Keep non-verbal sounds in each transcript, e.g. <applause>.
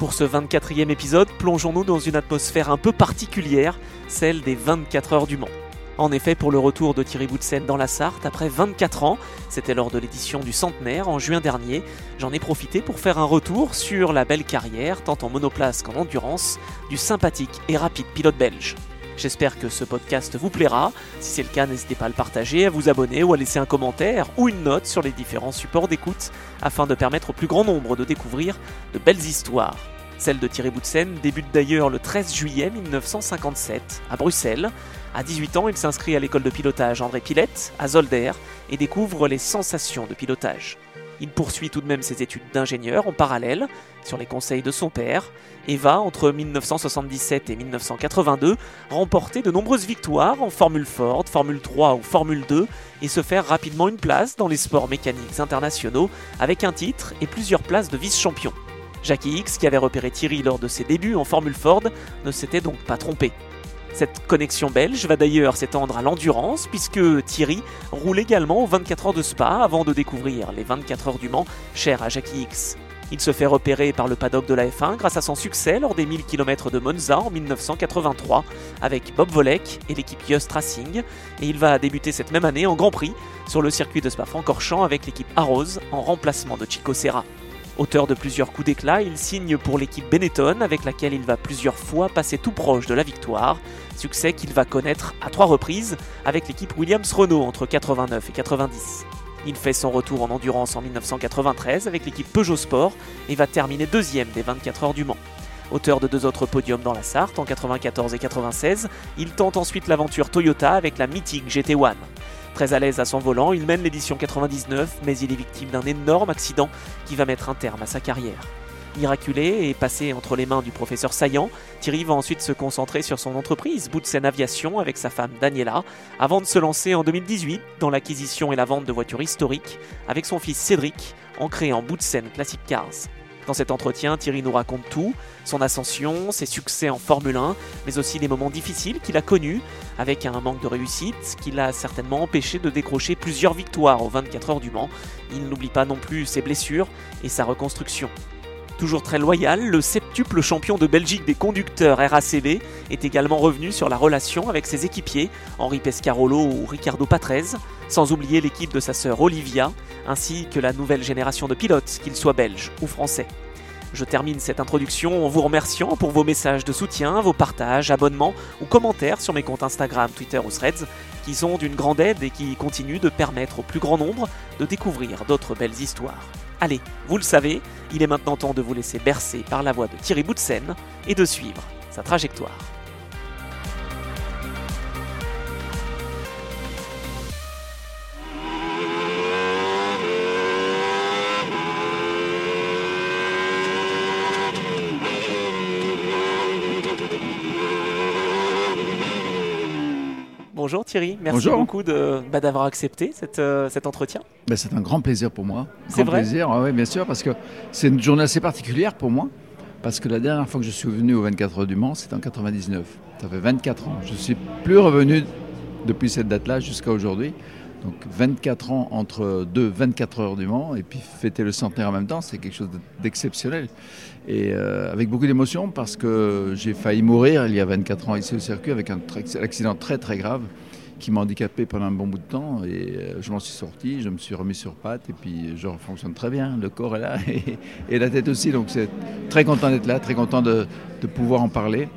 Pour ce 24e épisode, plongeons-nous dans une atmosphère un peu particulière, celle des 24 heures du Mans. En effet, pour le retour de Thierry Boutsen dans la Sarthe, après 24 ans, c'était lors de l'édition du centenaire en juin dernier, j'en ai profité pour faire un retour sur la belle carrière, tant en monoplace qu'en endurance, du sympathique et rapide pilote belge. J'espère que ce podcast vous plaira. Si c'est le cas, n'hésitez pas à le partager, à vous abonner ou à laisser un commentaire ou une note sur les différents supports d'écoute afin de permettre au plus grand nombre de découvrir de belles histoires. Celle de Thierry Boutsen débute d'ailleurs le 13 juillet 1957 à Bruxelles. À 18 ans, il s'inscrit à l'école de pilotage André Pilette à Zolder et découvre les sensations de pilotage. Il poursuit tout de même ses études d'ingénieur en parallèle, sur les conseils de son père, et va, entre 1977 et 1982, remporter de nombreuses victoires en Formule Ford, Formule 3 ou Formule 2, et se faire rapidement une place dans les sports mécaniques internationaux, avec un titre et plusieurs places de vice-champion. Jackie X, qui avait repéré Thierry lors de ses débuts en Formule Ford, ne s'était donc pas trompé. Cette connexion belge va d'ailleurs s'étendre à l'endurance puisque Thierry roule également aux 24 heures de Spa avant de découvrir les 24 heures du Mans chères à Jackie X. Il se fait repérer par le paddock de la F1 grâce à son succès lors des 1000 km de Monza en 1983 avec Bob Volek et l'équipe Yost Racing et il va débuter cette même année en Grand Prix sur le circuit de Spa-Francorchamps avec l'équipe Arrows en remplacement de Chico Serra. Auteur de plusieurs coups d'éclat, il signe pour l'équipe Benetton avec laquelle il va plusieurs fois passer tout proche de la victoire, succès qu'il va connaître à trois reprises avec l'équipe Williams Renault entre 89 et 90. Il fait son retour en endurance en 1993 avec l'équipe Peugeot Sport et va terminer deuxième des 24 heures du Mans. Auteur de deux autres podiums dans la Sarthe en 94 et 96, il tente ensuite l'aventure Toyota avec la mythique GT1. Très à l'aise à son volant, il mène l'édition 99, mais il est victime d'un énorme accident qui va mettre un terme à sa carrière. Miraculé et passé entre les mains du professeur Saillant, Thierry va ensuite se concentrer sur son entreprise, Boutsen Aviation, avec sa femme Daniela, avant de se lancer en 2018 dans l'acquisition et la vente de voitures historiques avec son fils Cédric, en créant Boutsen Classic Cars. Dans cet entretien, Thierry nous raconte tout, son ascension, ses succès en Formule 1, mais aussi les moments difficiles qu'il a connus, avec un manque de réussite qui l'a certainement empêché de décrocher plusieurs victoires aux 24 heures du Mans. Il n'oublie pas non plus ses blessures et sa reconstruction. Toujours très loyal, le septuple champion de Belgique des conducteurs RACB est également revenu sur la relation avec ses équipiers, Henri Pescarolo ou Ricardo Patrese, sans oublier l'équipe de sa sœur Olivia, ainsi que la nouvelle génération de pilotes, qu'ils soient belges ou français. Je termine cette introduction en vous remerciant pour vos messages de soutien, vos partages, abonnements ou commentaires sur mes comptes Instagram, Twitter ou Threads, qui sont d'une grande aide et qui continuent de permettre au plus grand nombre de découvrir d'autres belles histoires. Allez, vous le savez, il est maintenant temps de vous laisser bercer par la voix de Thierry Boutsen et de suivre sa trajectoire. Bonjour Thierry, merci beaucoup bah, d'avoir accepté euh, cet entretien. Ben, c'est un grand plaisir pour moi. C'est vrai plaisir, oui, bien sûr, parce que c'est une journée assez particulière pour moi. Parce que la dernière fois que je suis venu au 24 heures du Mans, c'était en 99. Ça fait 24 ans. Je ne suis plus revenu depuis cette date-là jusqu'à aujourd'hui. Donc 24 ans entre deux 24 heures du Mans et puis fêter le centenaire en même temps, c'est quelque chose d'exceptionnel. Et euh, avec beaucoup d'émotion parce que j'ai failli mourir il y a 24 ans ici au circuit avec un accident très très grave qui m'a handicapé pendant un bon bout de temps et euh, je m'en suis sorti, je me suis remis sur pattes et puis je fonctionne très bien, le corps est là <laughs> et, la tête aussi, donc c'est très content d'être là, très content de pouvoir en parler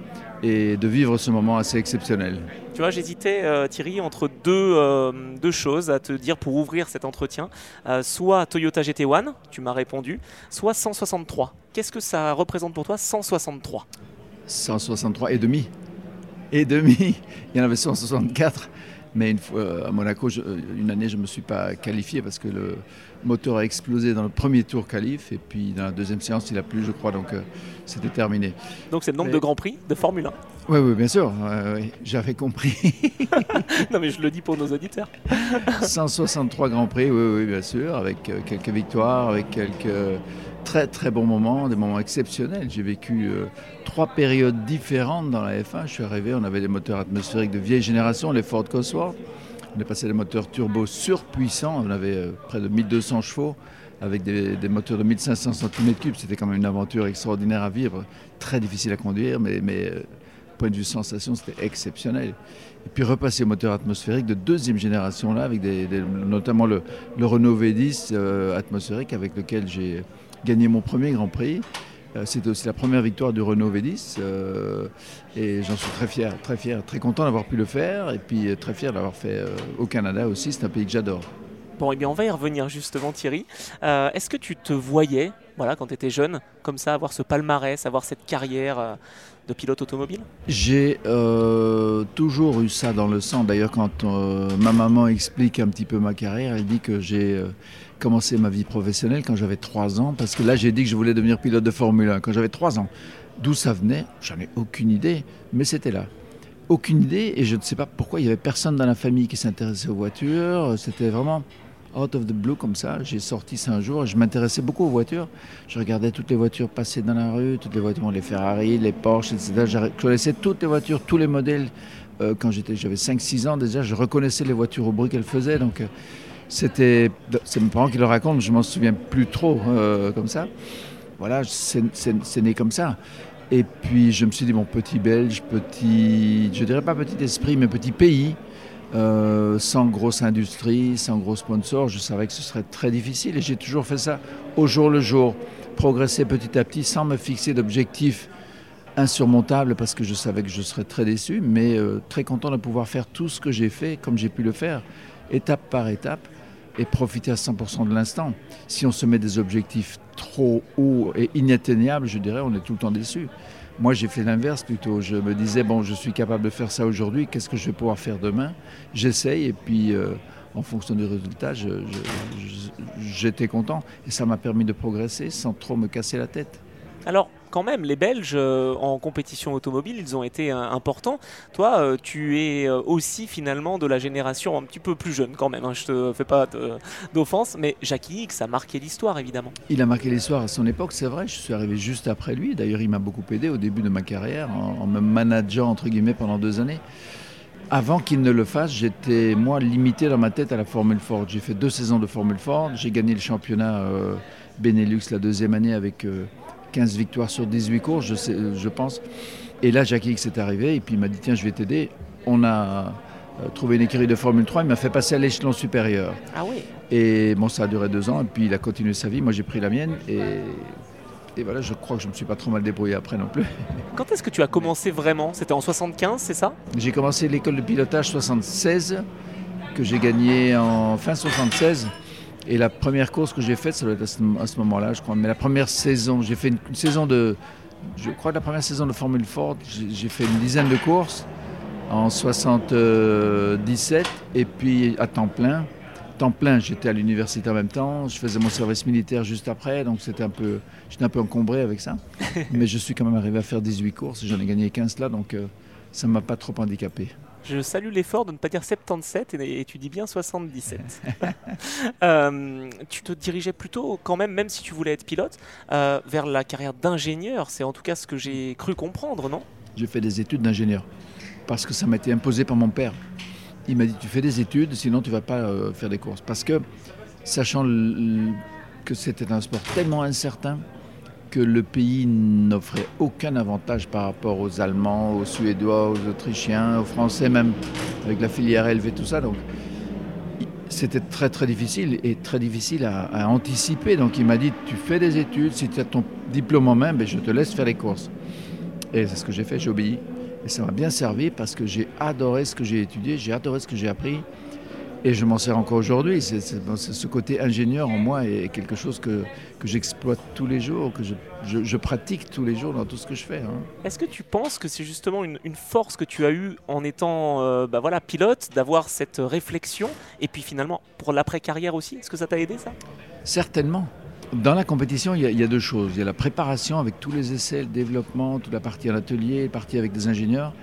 et de vivre ce moment assez exceptionnel. Tu vois, j'hésitais, euh, Thierry, entre deux, euh, deux, choses à te dire pour ouvrir cet entretien. Euh, soit Toyota GT1, tu m'as répondu, soit 163. Qu'est-ce que ça représente pour toi, 163 163 et demi. Et demi. Il y en avait 164. Mais une fois, à Monaco, une année, je ne me suis pas qualifié parce que le moteur a explosé dans le premier tour qualif. Et puis dans la deuxième séance, il a plu, je crois. Donc c'était terminé. Donc c'est le nombre de Grands Prix de Formule 1 Oui, oui, bien sûr. J'avais compris. <laughs> non, mais je le dis pour nos auditeurs. 163 Grands Prix, oui, oui, bien sûr. Avec quelques victoires, avec quelques très très bons moments, des moments exceptionnels. J'ai vécu euh, trois périodes différentes dans la F1. Je suis arrivé, on avait des moteurs atmosphériques de vieille génération, les Ford Cosworth. On est passé des moteurs turbo surpuissants, on avait euh, près de 1200 chevaux avec des, moteurs de 1500 cm3. C'était quand même une aventure extraordinaire à vivre, très difficile à conduire, mais, mais euh, point de vue sensation, c'était exceptionnel. Et puis repasser au moteur atmosphérique de deuxième génération là, avec notamment le, Renault V10 atmosphérique avec lequel j'ai gagné mon premier Grand Prix. Euh, c'était aussi la première victoire du Renault V10 euh, et j'en suis très fier, très fier, très content d'avoir pu le faire et puis euh, très fier d'avoir fait au Canada aussi, c'est un pays que j'adore. Bon, et eh bien on va y revenir justement Thierry. Est-ce que tu te voyais, voilà, quand tu étais jeune, comme ça, avoir ce palmarès, avoir cette carrière de pilote automobile? J'ai toujours eu ça dans le sang. D'ailleurs, quand ma maman explique un petit peu ma carrière, elle dit que j'ai commencé ma vie professionnelle quand j'avais 3 ans, parce que là j'ai dit que je voulais devenir pilote de Formule 1 quand j'avais 3 ans. D'où ça venait, j'en ai aucune idée, mais c'était là. Aucune idée, et je ne sais pas pourquoi il n'y avait personne dans la famille qui s'intéressait aux voitures. C'était vraiment out of the blue comme ça. J'ai sorti ça un jour, je m'intéressais beaucoup aux voitures. Je regardais toutes les voitures passer dans la rue, toutes les voitures, les Ferrari, les Porsche, etc. Je connaissais toutes les voitures, tous les modèles. Euh, quand j'avais 5-6 ans déjà, je reconnaissais les voitures au bruit qu'elles faisaient. Euh, c'était, c'est mes parents qui le racontent, je m'en souviens plus trop euh, comme ça. Voilà, c'est né comme ça. Et puis je me suis dit, mon petit Belge, petit, je dirais pas petit esprit, mais petit pays, euh, sans grosse industrie, sans gros sponsors, je savais que ce serait très difficile. Et j'ai toujours fait ça au jour le jour, progresser petit à petit, sans me fixer d'objectifs insurmontables, parce que je savais que je serais très déçu, mais euh, très content de pouvoir faire tout ce que j'ai fait, comme j'ai pu le faire, étape par étape et profiter à 100% de l'instant. Si on se met des objectifs trop hauts et inatteignables, je dirais, on est tout le temps déçu. Moi, j'ai fait l'inverse plutôt. Je me disais, bon, je suis capable de faire ça aujourd'hui, qu'est-ce que je vais pouvoir faire demain? J'essaye et puis, euh, en fonction du résultat, j'étais content. Et ça m'a permis de progresser sans trop me casser la tête. Alors, quand même, les Belges euh, en compétition automobile, ils ont été euh, importants. Toi, euh, tu es aussi finalement de la génération un petit peu plus jeune quand même. Hein. je te fais pas d'offense, mais Jackie X a marqué l'histoire évidemment. Il a marqué l'histoire à son époque, c'est vrai. Je suis arrivé juste après lui. D'ailleurs, il m'a beaucoup aidé au début de ma carrière en, me manageant entre guillemets pendant deux années. Avant qu'il ne le fasse, j'étais moi limité dans ma tête à la Formule Ford. J'ai fait deux saisons de Formule Ford. J'ai gagné le championnat Benelux la deuxième année avec 15 victoires sur 18 courses, je, sais, je pense. Et là, Jackie X est arrivé et puis il m'a dit Tiens, je vais t'aider. On a euh, trouvé une écurie de Formule 3, il m'a fait passer à l'échelon supérieur. Ah oui Et bon, ça a duré deux ans et puis il a continué sa vie. Moi, j'ai pris la mienne et. Et voilà, je crois que je ne me suis pas trop mal débrouillé après non plus. <laughs> Quand est-ce que tu as commencé vraiment? C'était en 75, c'est ça? J'ai commencé l'école de pilotage 76, que j'ai gagné en fin 76. Et la première course que j'ai faite, ça doit être à ce, moment-là, je crois. Mais la première saison, j'ai fait une, saison de. Je crois que la première saison de Formule Ford, j'ai fait une dizaine de courses en 77 et puis à temps plein. Temps plein, j'étais à l'université en même temps, je faisais mon service militaire juste après, donc c'était un peu, j'étais un peu encombré avec ça. <laughs> Mais je suis quand même arrivé à faire 18 courses, j'en ai gagné 15 là, donc euh, ça ne m'a pas trop handicapé. Je salue l'effort de ne pas dire 77 et, tu dis bien 77. <laughs> Euh, tu te dirigeais plutôt, quand même, même si tu voulais être pilote, euh, vers la carrière d'ingénieur. C'est en tout cas ce que j'ai cru comprendre, non? J'ai fait des études d'ingénieur parce que ça m'a été imposé par mon père. Il m'a dit tu fais des études, sinon tu vas pas euh, faire des courses. Parce que, sachant que c'était un sport tellement incertain, que le pays n'offrait aucun avantage par rapport aux Allemands, aux Suédois, aux Autrichiens, aux Français même, avec la filière élevée, tout ça. Donc c'était très très difficile et très difficile à, anticiper. Donc il m'a dit, tu fais des études, si tu as ton diplôme en main, ben, je te laisse faire les courses. Et c'est ce que j'ai fait, j'ai obéi. Et ça m'a bien servi parce que j'ai adoré ce que j'ai étudié, j'ai adoré ce que j'ai appris. Et je m'en sers encore aujourd'hui. C'est, ce côté ingénieur en moi est quelque chose que, que j'exploite tous les jours, que je, je, pratique tous les jours dans tout ce que je fais. Hein. Est-ce que tu penses que c'est justement une, une, force que tu as eue en étant euh, bah voilà, pilote, d'avoir cette réflexion Et puis finalement, pour l'après-carrière aussi, est-ce que ça t'a aidé ça? Certainement. Dans la compétition, il y, a, il y, a, deux choses. Il y a la préparation avec tous les essais, le développement, toute la partie en atelier, la partie avec des ingénieurs,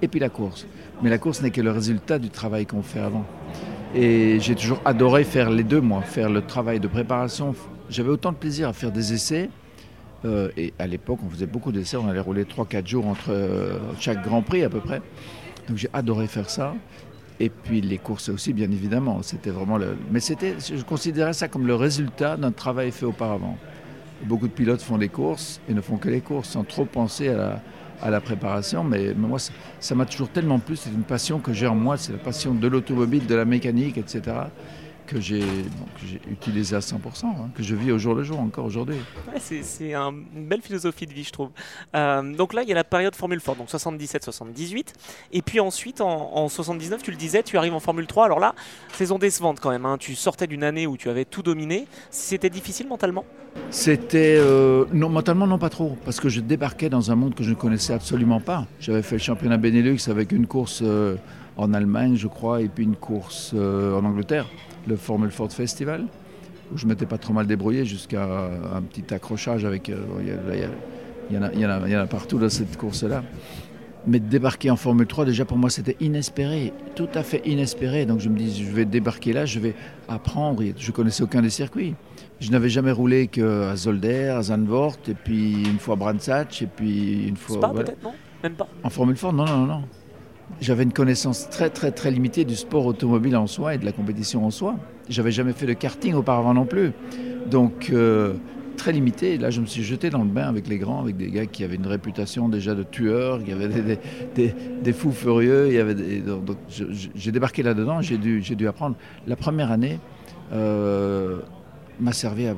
et puis la course. Mais la course n'est que le résultat du travail qu'on fait avant. Et j'ai toujours adoré faire les deux, moi, faire le travail de préparation. J'avais autant de plaisir à faire des essais. Euh, et à l'époque, on faisait beaucoup d'essais. On allait rouler 3-4 jours entre euh, chaque Grand Prix à peu près. Donc j'ai adoré faire ça. Et puis les courses aussi, bien évidemment. C'était vraiment le. Mais c'était, je considérais ça comme le résultat d'un travail fait auparavant. Beaucoup de pilotes font des courses et ne font que les courses sans trop penser à la, à la préparation, mais, moi, ça m'a toujours tellement plu. C'est une passion que j'ai en moi, c'est la passion de l'automobile, de la mécanique, etc que j'ai utilisé à 100%, hein, que je vis au jour le jour encore aujourd'hui. c'est une belle philosophie de vie, je trouve. Euh, donc là, il y a la période Formule 4, donc 77-78. Et puis ensuite, en, 79, tu le disais, tu arrives en Formule 3. Alors là, saison décevante quand même. Hein. Tu sortais d'une année où tu avais tout dominé. C'était difficile mentalement? C'était. Euh, non, mentalement, non, pas trop. Parce que je débarquais dans un monde que je ne connaissais absolument pas. J'avais fait le championnat Benelux avec une course euh, en Allemagne, je crois, et puis une course en Angleterre le Formule Ford Festival, où je m'étais pas trop mal débrouillé jusqu'à un petit accrochage avec. Il y, en a partout dans cette course-là. Mais débarquer en Formule 3, déjà pour moi, c'était inespéré, tout à fait inespéré. Donc je me dis, je vais débarquer là, je vais apprendre. Je connaissais aucun des circuits. Je n'avais jamais roulé qu'à Zolder, à Zandvoort, et puis une fois à Brandsatch, et puis une fois. Spa, peut-être, non? Même pas? En Formule 4, non, non, non j'avais une connaissance très très très limitée du sport automobile en soi et de la compétition en soi. J'avais jamais fait de karting auparavant non plus. Donc euh, très limité. là, je me suis jeté dans le bain avec les grands, avec des gars qui avaient une réputation déjà de tueurs, qui avaient des, des, fous furieux. J'ai débarqué là-dedans, j'ai dû, apprendre. La première année euh, m'a servi à...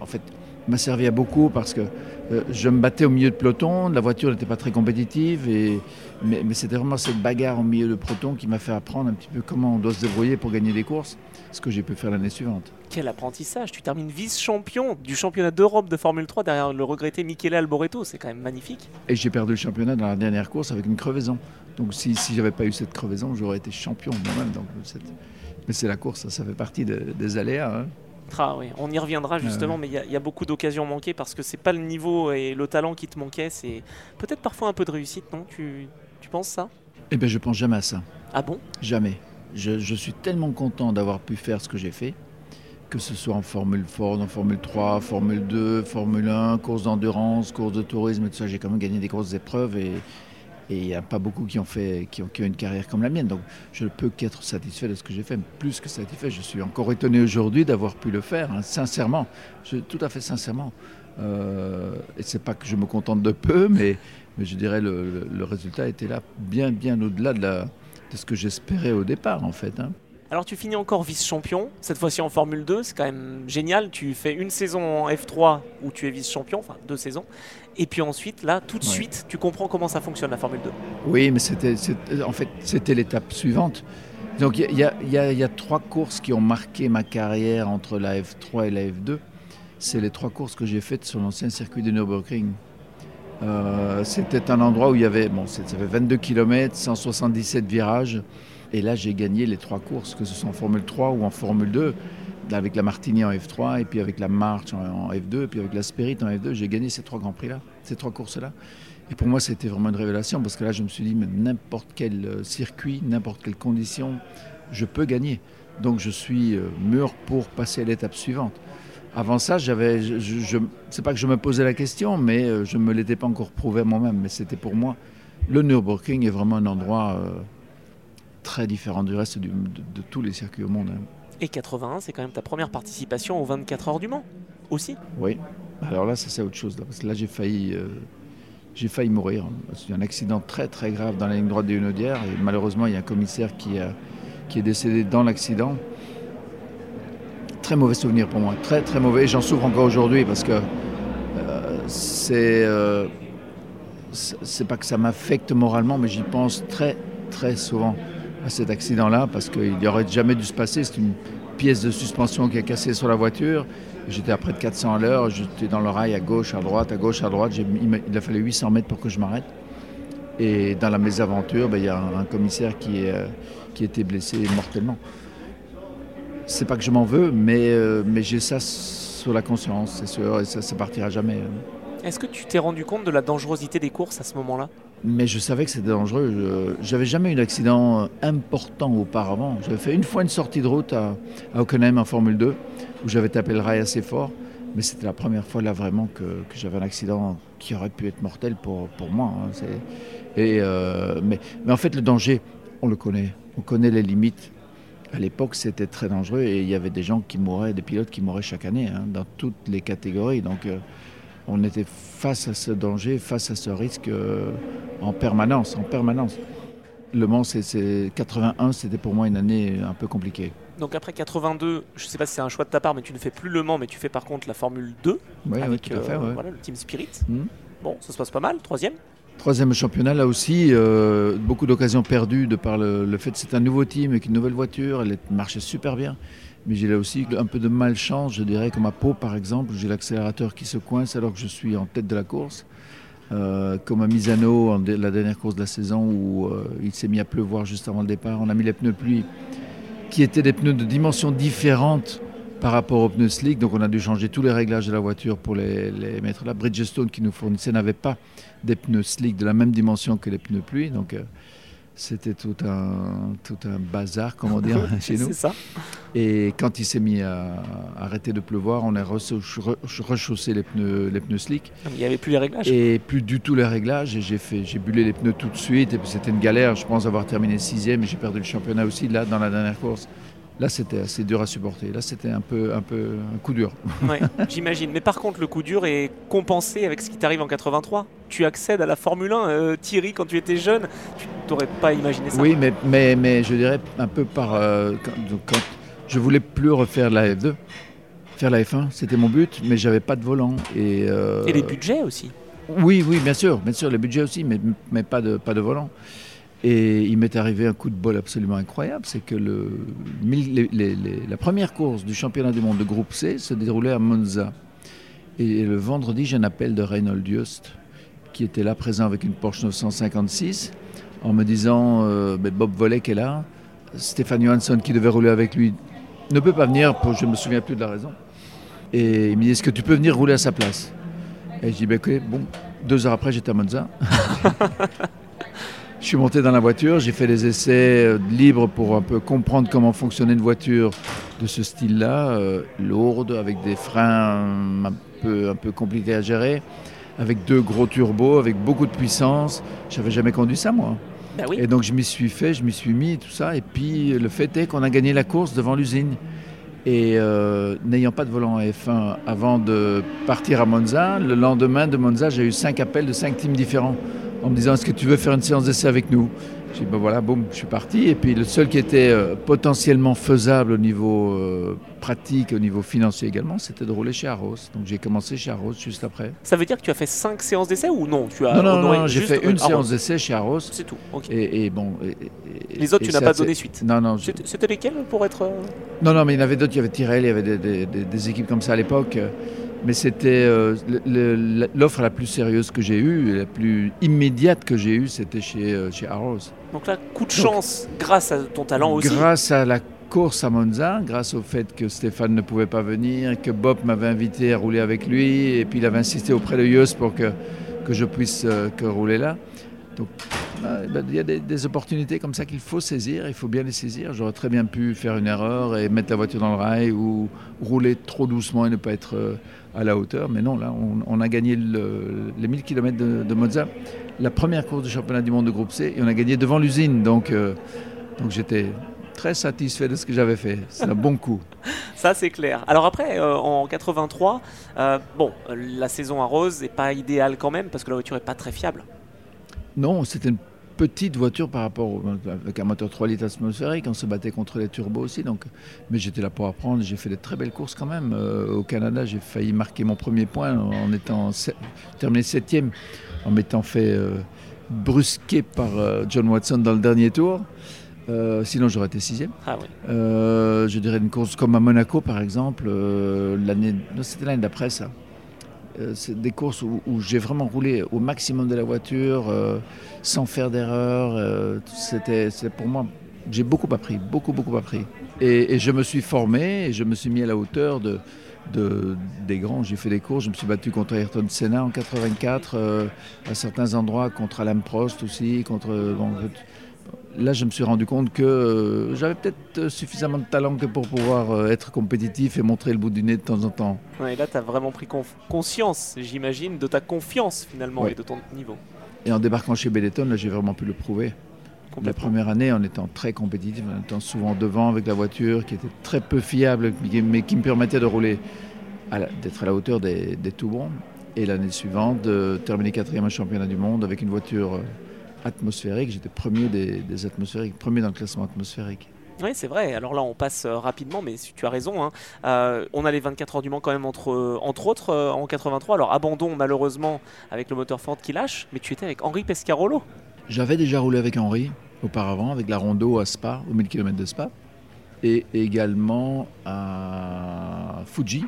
En fait, m'a servi à beaucoup parce que euh, je me battais au milieu de peloton, la voiture n'était pas très compétitive, et, mais, c'était vraiment cette bagarre au milieu de peloton qui m'a fait apprendre un petit peu comment on doit se débrouiller pour gagner des courses, ce que j'ai pu faire l'année suivante. Quel apprentissage Tu termines vice-champion du championnat d'Europe de Formule 3 derrière le regretté Michele Alboreto, c'est quand même magnifique. Et j'ai perdu le championnat dans la dernière course avec une crevaison. Donc si, si j'avais pas eu cette crevaison, j'aurais été champion moi-même. Mais c'est la course, ça, fait partie des aléas. Hein. On y reviendra justement, mais il y, a beaucoup d'occasions manquées parce que c'est pas le niveau et le talent qui te manquait, c'est peut-être parfois un peu de réussite, non? Tu, penses ça? Eh bien, je pense jamais à ça. Ah bon? Jamais. Je, suis tellement content d'avoir pu faire ce que j'ai fait, que ce soit en Formule 4, en Formule 3, Formule 2, Formule 1, course d'endurance, course de tourisme et tout ça. J'ai quand même gagné des grosses épreuves et, et il n'y a pas beaucoup qui ont, fait, qui ont, une carrière comme la mienne. Donc je ne peux qu'être satisfait de ce que j'ai fait. Plus que satisfait, je suis encore étonné aujourd'hui d'avoir pu le faire, hein, sincèrement. tout à fait sincèrement. Euh, et c'est pas que je me contente de peu, mais, je dirais le, le, résultat était là bien, bien au-delà de, de ce que j'espérais au départ, en fait. Hein. Alors tu finis encore vice-champion, cette fois-ci en Formule 2, c'est quand même génial. Tu fais une saison en F3 où tu es vice-champion, enfin deux saisons. Et puis ensuite, là, tout de suite, tu comprends comment ça fonctionne la Formule 2. Oui, mais c'était, en fait, c'était l'étape suivante. Donc il y, y, a trois courses qui ont marqué ma carrière entre la F3 et la F2. C'est les trois courses que j'ai faites sur l'ancien circuit de Nürburgring. Euh, c'était un endroit où il y avait, bon, ça fait 22 km, 177 virages. Et là, j'ai gagné les trois courses, que ce soit en Formule 3 ou en Formule 2, avec la Martini en F3, et puis avec la March en F2, et puis avec la Spirit en F2. J'ai gagné ces trois grands prix-là, ces trois courses-là. Et pour moi, c'était vraiment une révélation, parce que là, je me suis dit, n'importe quel euh, circuit, n'importe quelle condition, je peux gagner. Donc je suis euh, mûr pour passer à l'étape suivante. Avant ça, j'avais, je, je, c'est pas que je me posais la question, mais euh, je ne me l'étais pas encore prouvé moi-même. Mais c'était pour moi, le Nürburgring est vraiment un endroit très différent du reste de, tous les circuits au monde. Hein. Et 81, c'est quand même ta première participation aux 24 heures du Mans aussi Oui. Alors là, c'est autre chose. Là, parce que là, j'ai failli, euh, j'ai failli mourir. C'est un accident très très grave dans la ligne droite des Hunaudières. Et malheureusement, il y a un commissaire qui, a, qui est décédé dans l'accident. Très mauvais souvenir pour moi. Très très mauvais. J'en souffre encore aujourd'hui parce que euh, c'est. Euh, c'est pas que ça m'affecte moralement, mais j'y pense très très souvent à cet accident-là parce qu'il n'y aurait jamais dû se passer. C'est une pièce de suspension qui a cassé sur la voiture. J'étais à près de 400 à l'heure, j'étais dans le rail à gauche, à droite, à gauche, à droite. Il a fallu 800 mètres pour que je m'arrête. Et dans la mésaventure, ben, il y a un, commissaire qui, euh, qui était blessé mortellement. C'est pas que je m'en veux, mais, euh, mais j'ai ça sur la conscience, c'est sûr, et ça, ça partira jamais. Est-ce que tu t'es rendu compte de la dangerosité des courses à ce moment-là? Mais je savais que c'était dangereux. J'avais jamais eu d'accident important auparavant. J'avais fait une fois une sortie de route à, à Hockenheim en Formule 2, où j'avais tapé le rail assez fort. Mais c'était la première fois là vraiment que, j'avais un accident qui aurait pu être mortel pour, pour moi. Hein. Et, euh, mais, mais en fait, le danger, on le connaît. On connaît les limites. À l'époque, c'était très dangereux et il y avait des gens qui mouraient, des pilotes qui mouraient chaque année, hein, dans toutes les catégories. Donc, euh, on était face à ce danger, face à ce risque euh, en permanence, en permanence. Le Mans, c'est 81, c'était pour moi une année un peu compliquée. Donc après 82, je ne sais pas si c'est un choix de ta part, mais tu ne fais plus Le Mans, mais tu fais par contre la Formule 2 avec tout à fait, voilà, le Team Spirit. Hmm. Bon, ça se passe pas mal, troisième Troisième championnat, là aussi, euh, beaucoup d'occasions perdues de par le, fait que c'est un nouveau team avec une nouvelle voiture, elle marchait super bien. Mais j'ai là aussi un peu de malchance, je dirais, comme à Pau par exemple, où j'ai l'accélérateur qui se coince alors que je suis en tête de la course. Euh, comme à Misano, la dernière course de la saison, où euh, il s'est mis à pleuvoir juste avant le départ. On a mis les pneus pluie, qui étaient des pneus de dimensions différentes par rapport aux pneus slick. Donc on a dû changer tous les réglages de la voiture pour les, mettre là. Bridgestone qui nous fournissait n'avait pas des pneus slick de la même dimension que les pneus pluie. Donc euh, c'était tout un, tout un bazar, comment dire, <laughs> chez nous. ça. Et quand il s'est mis à, arrêter de pleuvoir, on a rechaussé les pneus, les pneus slick. Il n'y avait plus les réglages Et plus du tout les réglages. Et j'ai, fait, j'ai bulé les pneus tout de suite. Et c'était une galère. Je pense avoir terminé sixième. Et j'ai perdu le championnat aussi, là, dans la dernière course. Là, c'était assez dur à supporter. Là, c'était un peu, un peu un coup dur. <laughs> Oui, j'imagine. Mais par contre, le coup dur est compensé avec ce qui t'arrive en 83. Tu accèdes à la Formule 1. Euh, Thierry, quand tu étais jeune, tu n'aurais pas imaginé ça. Oui, mais, mais, mais je dirais un peu par. Euh, quand, je voulais plus refaire la F2, faire la F1, c'était mon but, mais j'avais pas de volant. Et, euh, et les budgets aussi Oui, oui, bien sûr, bien sûr, les budgets aussi, mais, mais pas, de, pas de volant. Et il m'est arrivé un coup de bol absolument incroyable, c'est que la première course du championnat du monde de groupe C se déroulait à Monza. Et le vendredi, j'ai un appel de Reynold Just, qui était là présent avec une Porsche 956, en me disant euh, ben, Bob Volek est là, Stéphane Johansson qui devait rouler avec lui ne peut pas venir, pour, je ne me souviens plus de la raison. Et il me dit Est-ce que tu peux venir rouler à sa place? Et je dis ben, Ok, bon, deux heures après, j'étais à Monza. <laughs> Je suis monté dans la voiture, j'ai fait des essais euh, libres pour un peu comprendre comment fonctionnait une voiture de ce style-là, euh, lourde, avec des freins un peu, un peu compliqués à gérer, avec deux gros turbos, avec beaucoup de puissance. J'avais jamais conduit ça, moi. Bah oui. Et donc je m'y suis fait, je m'y suis mis, tout ça. Et puis le fait est qu'on a gagné la course devant l'usine. Et euh, n'ayant pas de volant F1 avant de partir à Monza, le lendemain de Monza, j'ai eu cinq appels de cinq teams différents en me disant est-ce que tu veux faire une séance d'essai avec nous? J'ai dit ben voilà, boum, je suis parti. Et puis le seul qui était euh, potentiellement faisable au niveau euh, pratique, au niveau financier également, c'était de rouler chez Arros. Donc j'ai commencé chez Arros juste après. Ça veut dire que tu as fait cinq séances d'essai ou non? Tu as Non, non, non, j'ai fait une séance d'essai chez Arros. C'est tout. Et, bon. Les autres, tu n'as pas donné suite Non, non. C'était lesquels pour être. Euh, non, non, mais il y en avait d'autres. Il y avait Tyrell, il y avait des, des équipes comme ça à l'époque mais c'était euh, l'offre la plus sérieuse que j'ai eue, la plus immédiate que j'ai eue, c'était chez, euh, chez Arrows. Donc là, coup de chance, grâce à ton talent aussi. Grâce à la course à Monza, grâce au fait que Stéphane ne pouvait pas venir, que Bob m'avait invité à rouler avec lui, et puis il avait insisté auprès de Yus pour que, que je puisse euh, que rouler là. Donc bah, bah, il y a des, opportunités comme ça qu'il faut saisir, il faut bien les saisir. J'aurais très bien pu faire une erreur et mettre la voiture dans le rail ou rouler trop doucement et ne pas être euh, à la hauteur. Mais non, là, on, a gagné les 1000 km de, de, Monza, la première course du championnat du monde de groupe C, et on a gagné devant l'usine. Donc, euh, donc j'étais très satisfait de ce que j'avais fait. C'est un bon coup. <laughs> Ça, c'est clair. Alors après, euh, en 83, bon, la saison à Rose n'est pas idéale quand même parce que la voiture n'est pas très fiable. Non, c'était une petite voiture par rapport avec un moteur 3 litres atmosphérique. On se battait contre les turbos aussi. Donc, mais j'étais là pour apprendre. J'ai fait de très belles courses quand même. Euh, au Canada, j'ai failli marquer mon premier point en étant terminé septième, en m'étant fait euh, brusquer par euh, John Watson dans le dernier tour. Euh, sinon, j'aurais été sixième. Ah oui. Euh, je dirais une course comme à Monaco, par exemple. euh, l'année, c'était l'année d'après ça. Euh, c'est des courses où, j'ai vraiment roulé au maximum de la voiture, euh, sans faire d'erreur. euh, pour moi, j'ai beaucoup appris, beaucoup, beaucoup appris. Et, je me suis formé, et je me suis mis à la hauteur de, de- des grands. J'ai fait des courses, je me suis battu contre Ayrton Senna en 84, euh, à certains endroits, contre Alain Prost aussi, contre. Là, je me suis rendu compte que euh, j'avais peut-être euh, suffisamment de talent que pour pouvoir euh, être compétitif et montrer le bout du nez de temps en temps. Ouais, et là, tu as vraiment pris conscience, j'imagine, de ta confiance finalement Ouais. et de ton niveau. Et en débarquant chez Benetton, là, j'ai vraiment pu le prouver. La première année, en étant très compétitif, en étant souvent devant avec la voiture, qui était très peu fiable, mais- qui me permettait de rouler, d'être à la hauteur des, des tout bons. Et l'année suivante, de terminer quatrième au championnat du monde avec une voiture atmosphérique. J'étais premier des, des atmosphériques, premier dans le classement atmosphérique. Oui, c'est vrai. Alors là, on passe euh, rapidement, mais tu as raison. hein. Euh, on a les 24 heures du Mans quand même, entre, euh, entre autres, euh, en 83. Alors, abandon malheureusement avec le moteur Ford qui lâche, mais tu étais avec Henri Pescarolo. J'avais déjà roulé avec Henri auparavant, avec la Rondo à Spa, au 1000 km de Spa, et également à Fuji,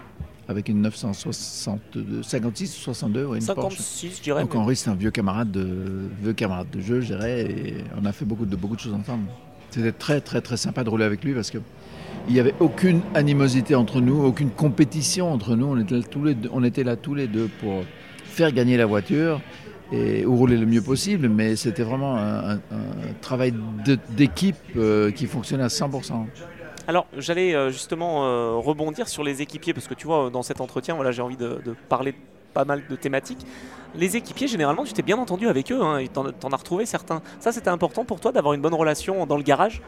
avec une 962, 56 ou 62, ouais, une Porsche. 56, je dirais. Donc Henri, c'est un vieux camarade de, vieux camarade de jeu, je dirais, et on a fait beaucoup de, beaucoup de choses ensemble. C'était très, très, très sympa de rouler avec lui parce que il n'y avait aucune animosité entre nous, aucune compétition entre nous. On était, là tous les deux, on était là tous les deux pour faire gagner la voiture et ou rouler le mieux possible, mais c'était vraiment un, un- un travail d'équipe euh, qui fonctionnait à 100%. Alors, j'allais euh, justement euh, rebondir sur les équipiers, parce que tu vois, dans cet entretien, voilà, j'ai envie de, parler pas mal de thématiques. Les équipiers, généralement, tu t'es bien entendu avec eux, hein, t'en, t'en as retrouvé certains. Ça, c'était important pour toi d'avoir une bonne relation dans le garage?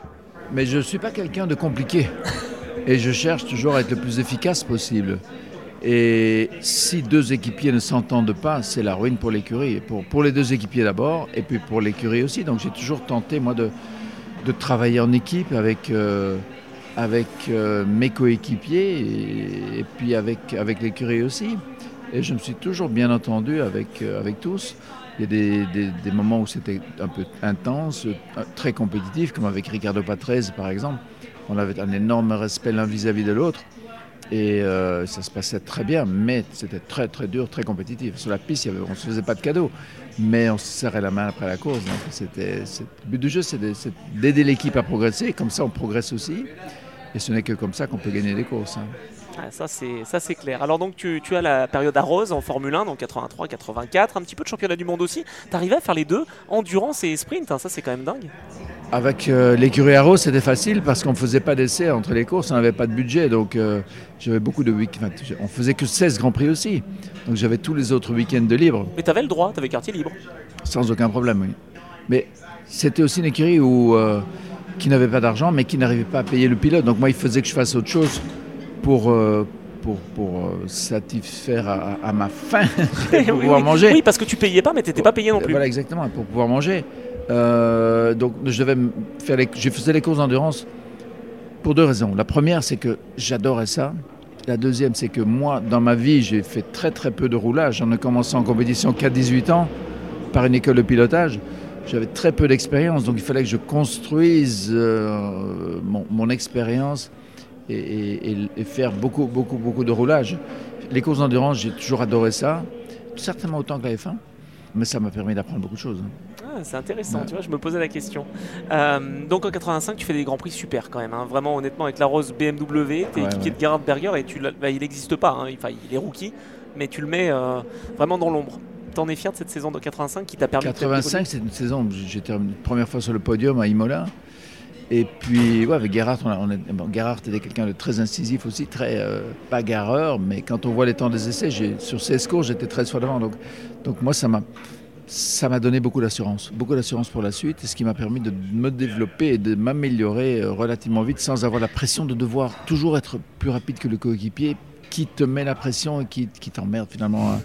Mais je ne suis pas quelqu'un de compliqué. Et je cherche toujours à être le plus efficace possible. Et si deux équipiers ne s'entendent pas, c'est la ruine pour l'écurie. Pour, les deux équipiers d'abord, et puis pour l'écurie aussi. Donc j'ai toujours tenté, moi, de, travailler en équipe avec, euh, avec euh, mes coéquipiers et, puis avec, avec l'écurie aussi. Et je me suis toujours bien entendu avec, euh, avec tous. Il y a des, des- moments où c'était un peu intense, euh, très compétitif, comme avec Ricardo Patrese par exemple. On avait un énorme respect l'un vis-à-vis de l'autre. Et ça se passait très bien, mais c'était très très dur, très compétitif. Sur la piste, on ne se faisait pas de cadeaux, mais on se serrait la main après la course. Donc c'était, le but du jeu, c'est d'aider l'équipe à progresser, comme ça on progresse aussi. Et ce n'est que comme ça qu'on peut gagner des courses. hein. Ah, ça, c'est, clair. Alors, donc, tu, tu as la période à Rose en Formule 1, donc 83, 84, un petit peu de championnat du monde aussi. Tu arrivais à faire les deux, endurance et sprint, hein, ça, c'est quand même dingue. Avec euh, l'écurie Arrow, c'était facile parce qu'on ne faisait pas d'essais entre les courses, on n'avait pas de budget, donc euh, j'avais beaucoup de week-ends. Enfin, on faisait que 16 Grands Prix aussi, donc j'avais tous les autres week-ends de libre. Mais tu avais le droit, tu avais quartier libre. Sans aucun problème, oui. Mais c'était aussi une écurie où, euh, qui n'avait pas d'argent, mais qui n'arrivait pas à payer le pilote. Donc moi, il faisait que je fasse autre chose pour, euh, pour, pour euh, satisfaire à, à ma faim, <laughs> pour Oui, pouvoir oui. manger. Oui, parce que tu payais pas, mais tu n'étais pas payé non plus. Voilà, exactement, pour pouvoir manger. Euh, donc je devais faire les, je faisais les courses d'endurance pour deux raisons. La première, c'est que j'adorais ça. La deuxième, c'est que moi, dans ma vie, j'ai fait très très peu de roulage. J'en ai commencé en compétition qu'à 18 ans par une école de pilotage. J'avais très peu d'expérience, donc il fallait que je construise euh, mon, mon expérience et, et- et- et faire beaucoup, beaucoup, beaucoup de roulage. Les courses d'endurance, j'ai toujours adoré ça, certainement autant que la F1, mais ça m'a permis d'apprendre beaucoup de choses. Ah, c'est intéressant, Ouais. tu vois, je me posais la question. Euh, donc en 85, tu fais des grands prix super quand même. hein. Vraiment, honnêtement, avec la Rose BMW, tu es Ouais, équipier ouais. de Gerhard Berger et tu bah, il n'existe pas. hein. Il est rookie, mais tu le mets euh, vraiment dans l'ombre. T'en es fier de cette saison de 85 qui t'a permis de 85, c'est une saison où j'étais une première fois sur le podium à Imola. Et puis, ouais, avec Gerhardt, on a- on bon, Gerhardt était quelqu'un de très incisif aussi, très euh, bagarreur, mais quand on voit les temps des essais, sur 16 courses, j'étais 13 fois devant. Donc, donc moi, ça m'a, ça m'a donné beaucoup d'assurance, beaucoup d'assurance pour la suite, et ce qui m'a permis de me développer et de m'améliorer euh, relativement vite sans avoir la pression de devoir toujours être plus rapide que le coéquipier qui te met la pression et qui, qui t'emmerde finalement à,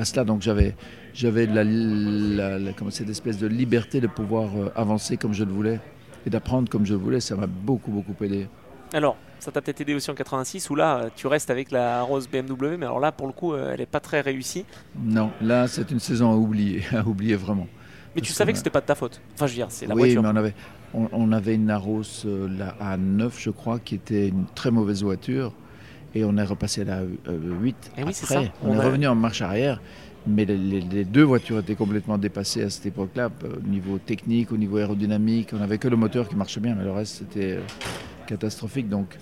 à cela. Donc j'avais, j'avais la, la- la- comment, cette espèce de liberté de pouvoir euh, avancer comme je le voulais et d'apprendre comme je le voulais. Ça m'a beaucoup, beaucoup aidé. Alors, ça t'a peut-être aidé aussi en 86 où là, euh, tu restes avec la Rose BMW, mais alors là, pour le coup, euh, elle n'est pas très réussie. Non, là, c'est une saison à oublier, <laughs> à oublier vraiment. Mais tu savais que c'était pas de ta faute. Enfin, je veux dire, c'est la oui, voiture. mais on avait, on, on avait une Aros la A9, je crois, qui était une très mauvaise voiture. Et on est repassé à la euh, 8 Eh oui, après. On, On est a- revenu en marche arrière. Mais les, les- les deux voitures étaient complètement dépassées à cette époque-là, euh, au niveau technique, au niveau aérodynamique. On n'avavait que le moteur qui marchait bien, mais le reste c'était euh, catastrophique. Donc,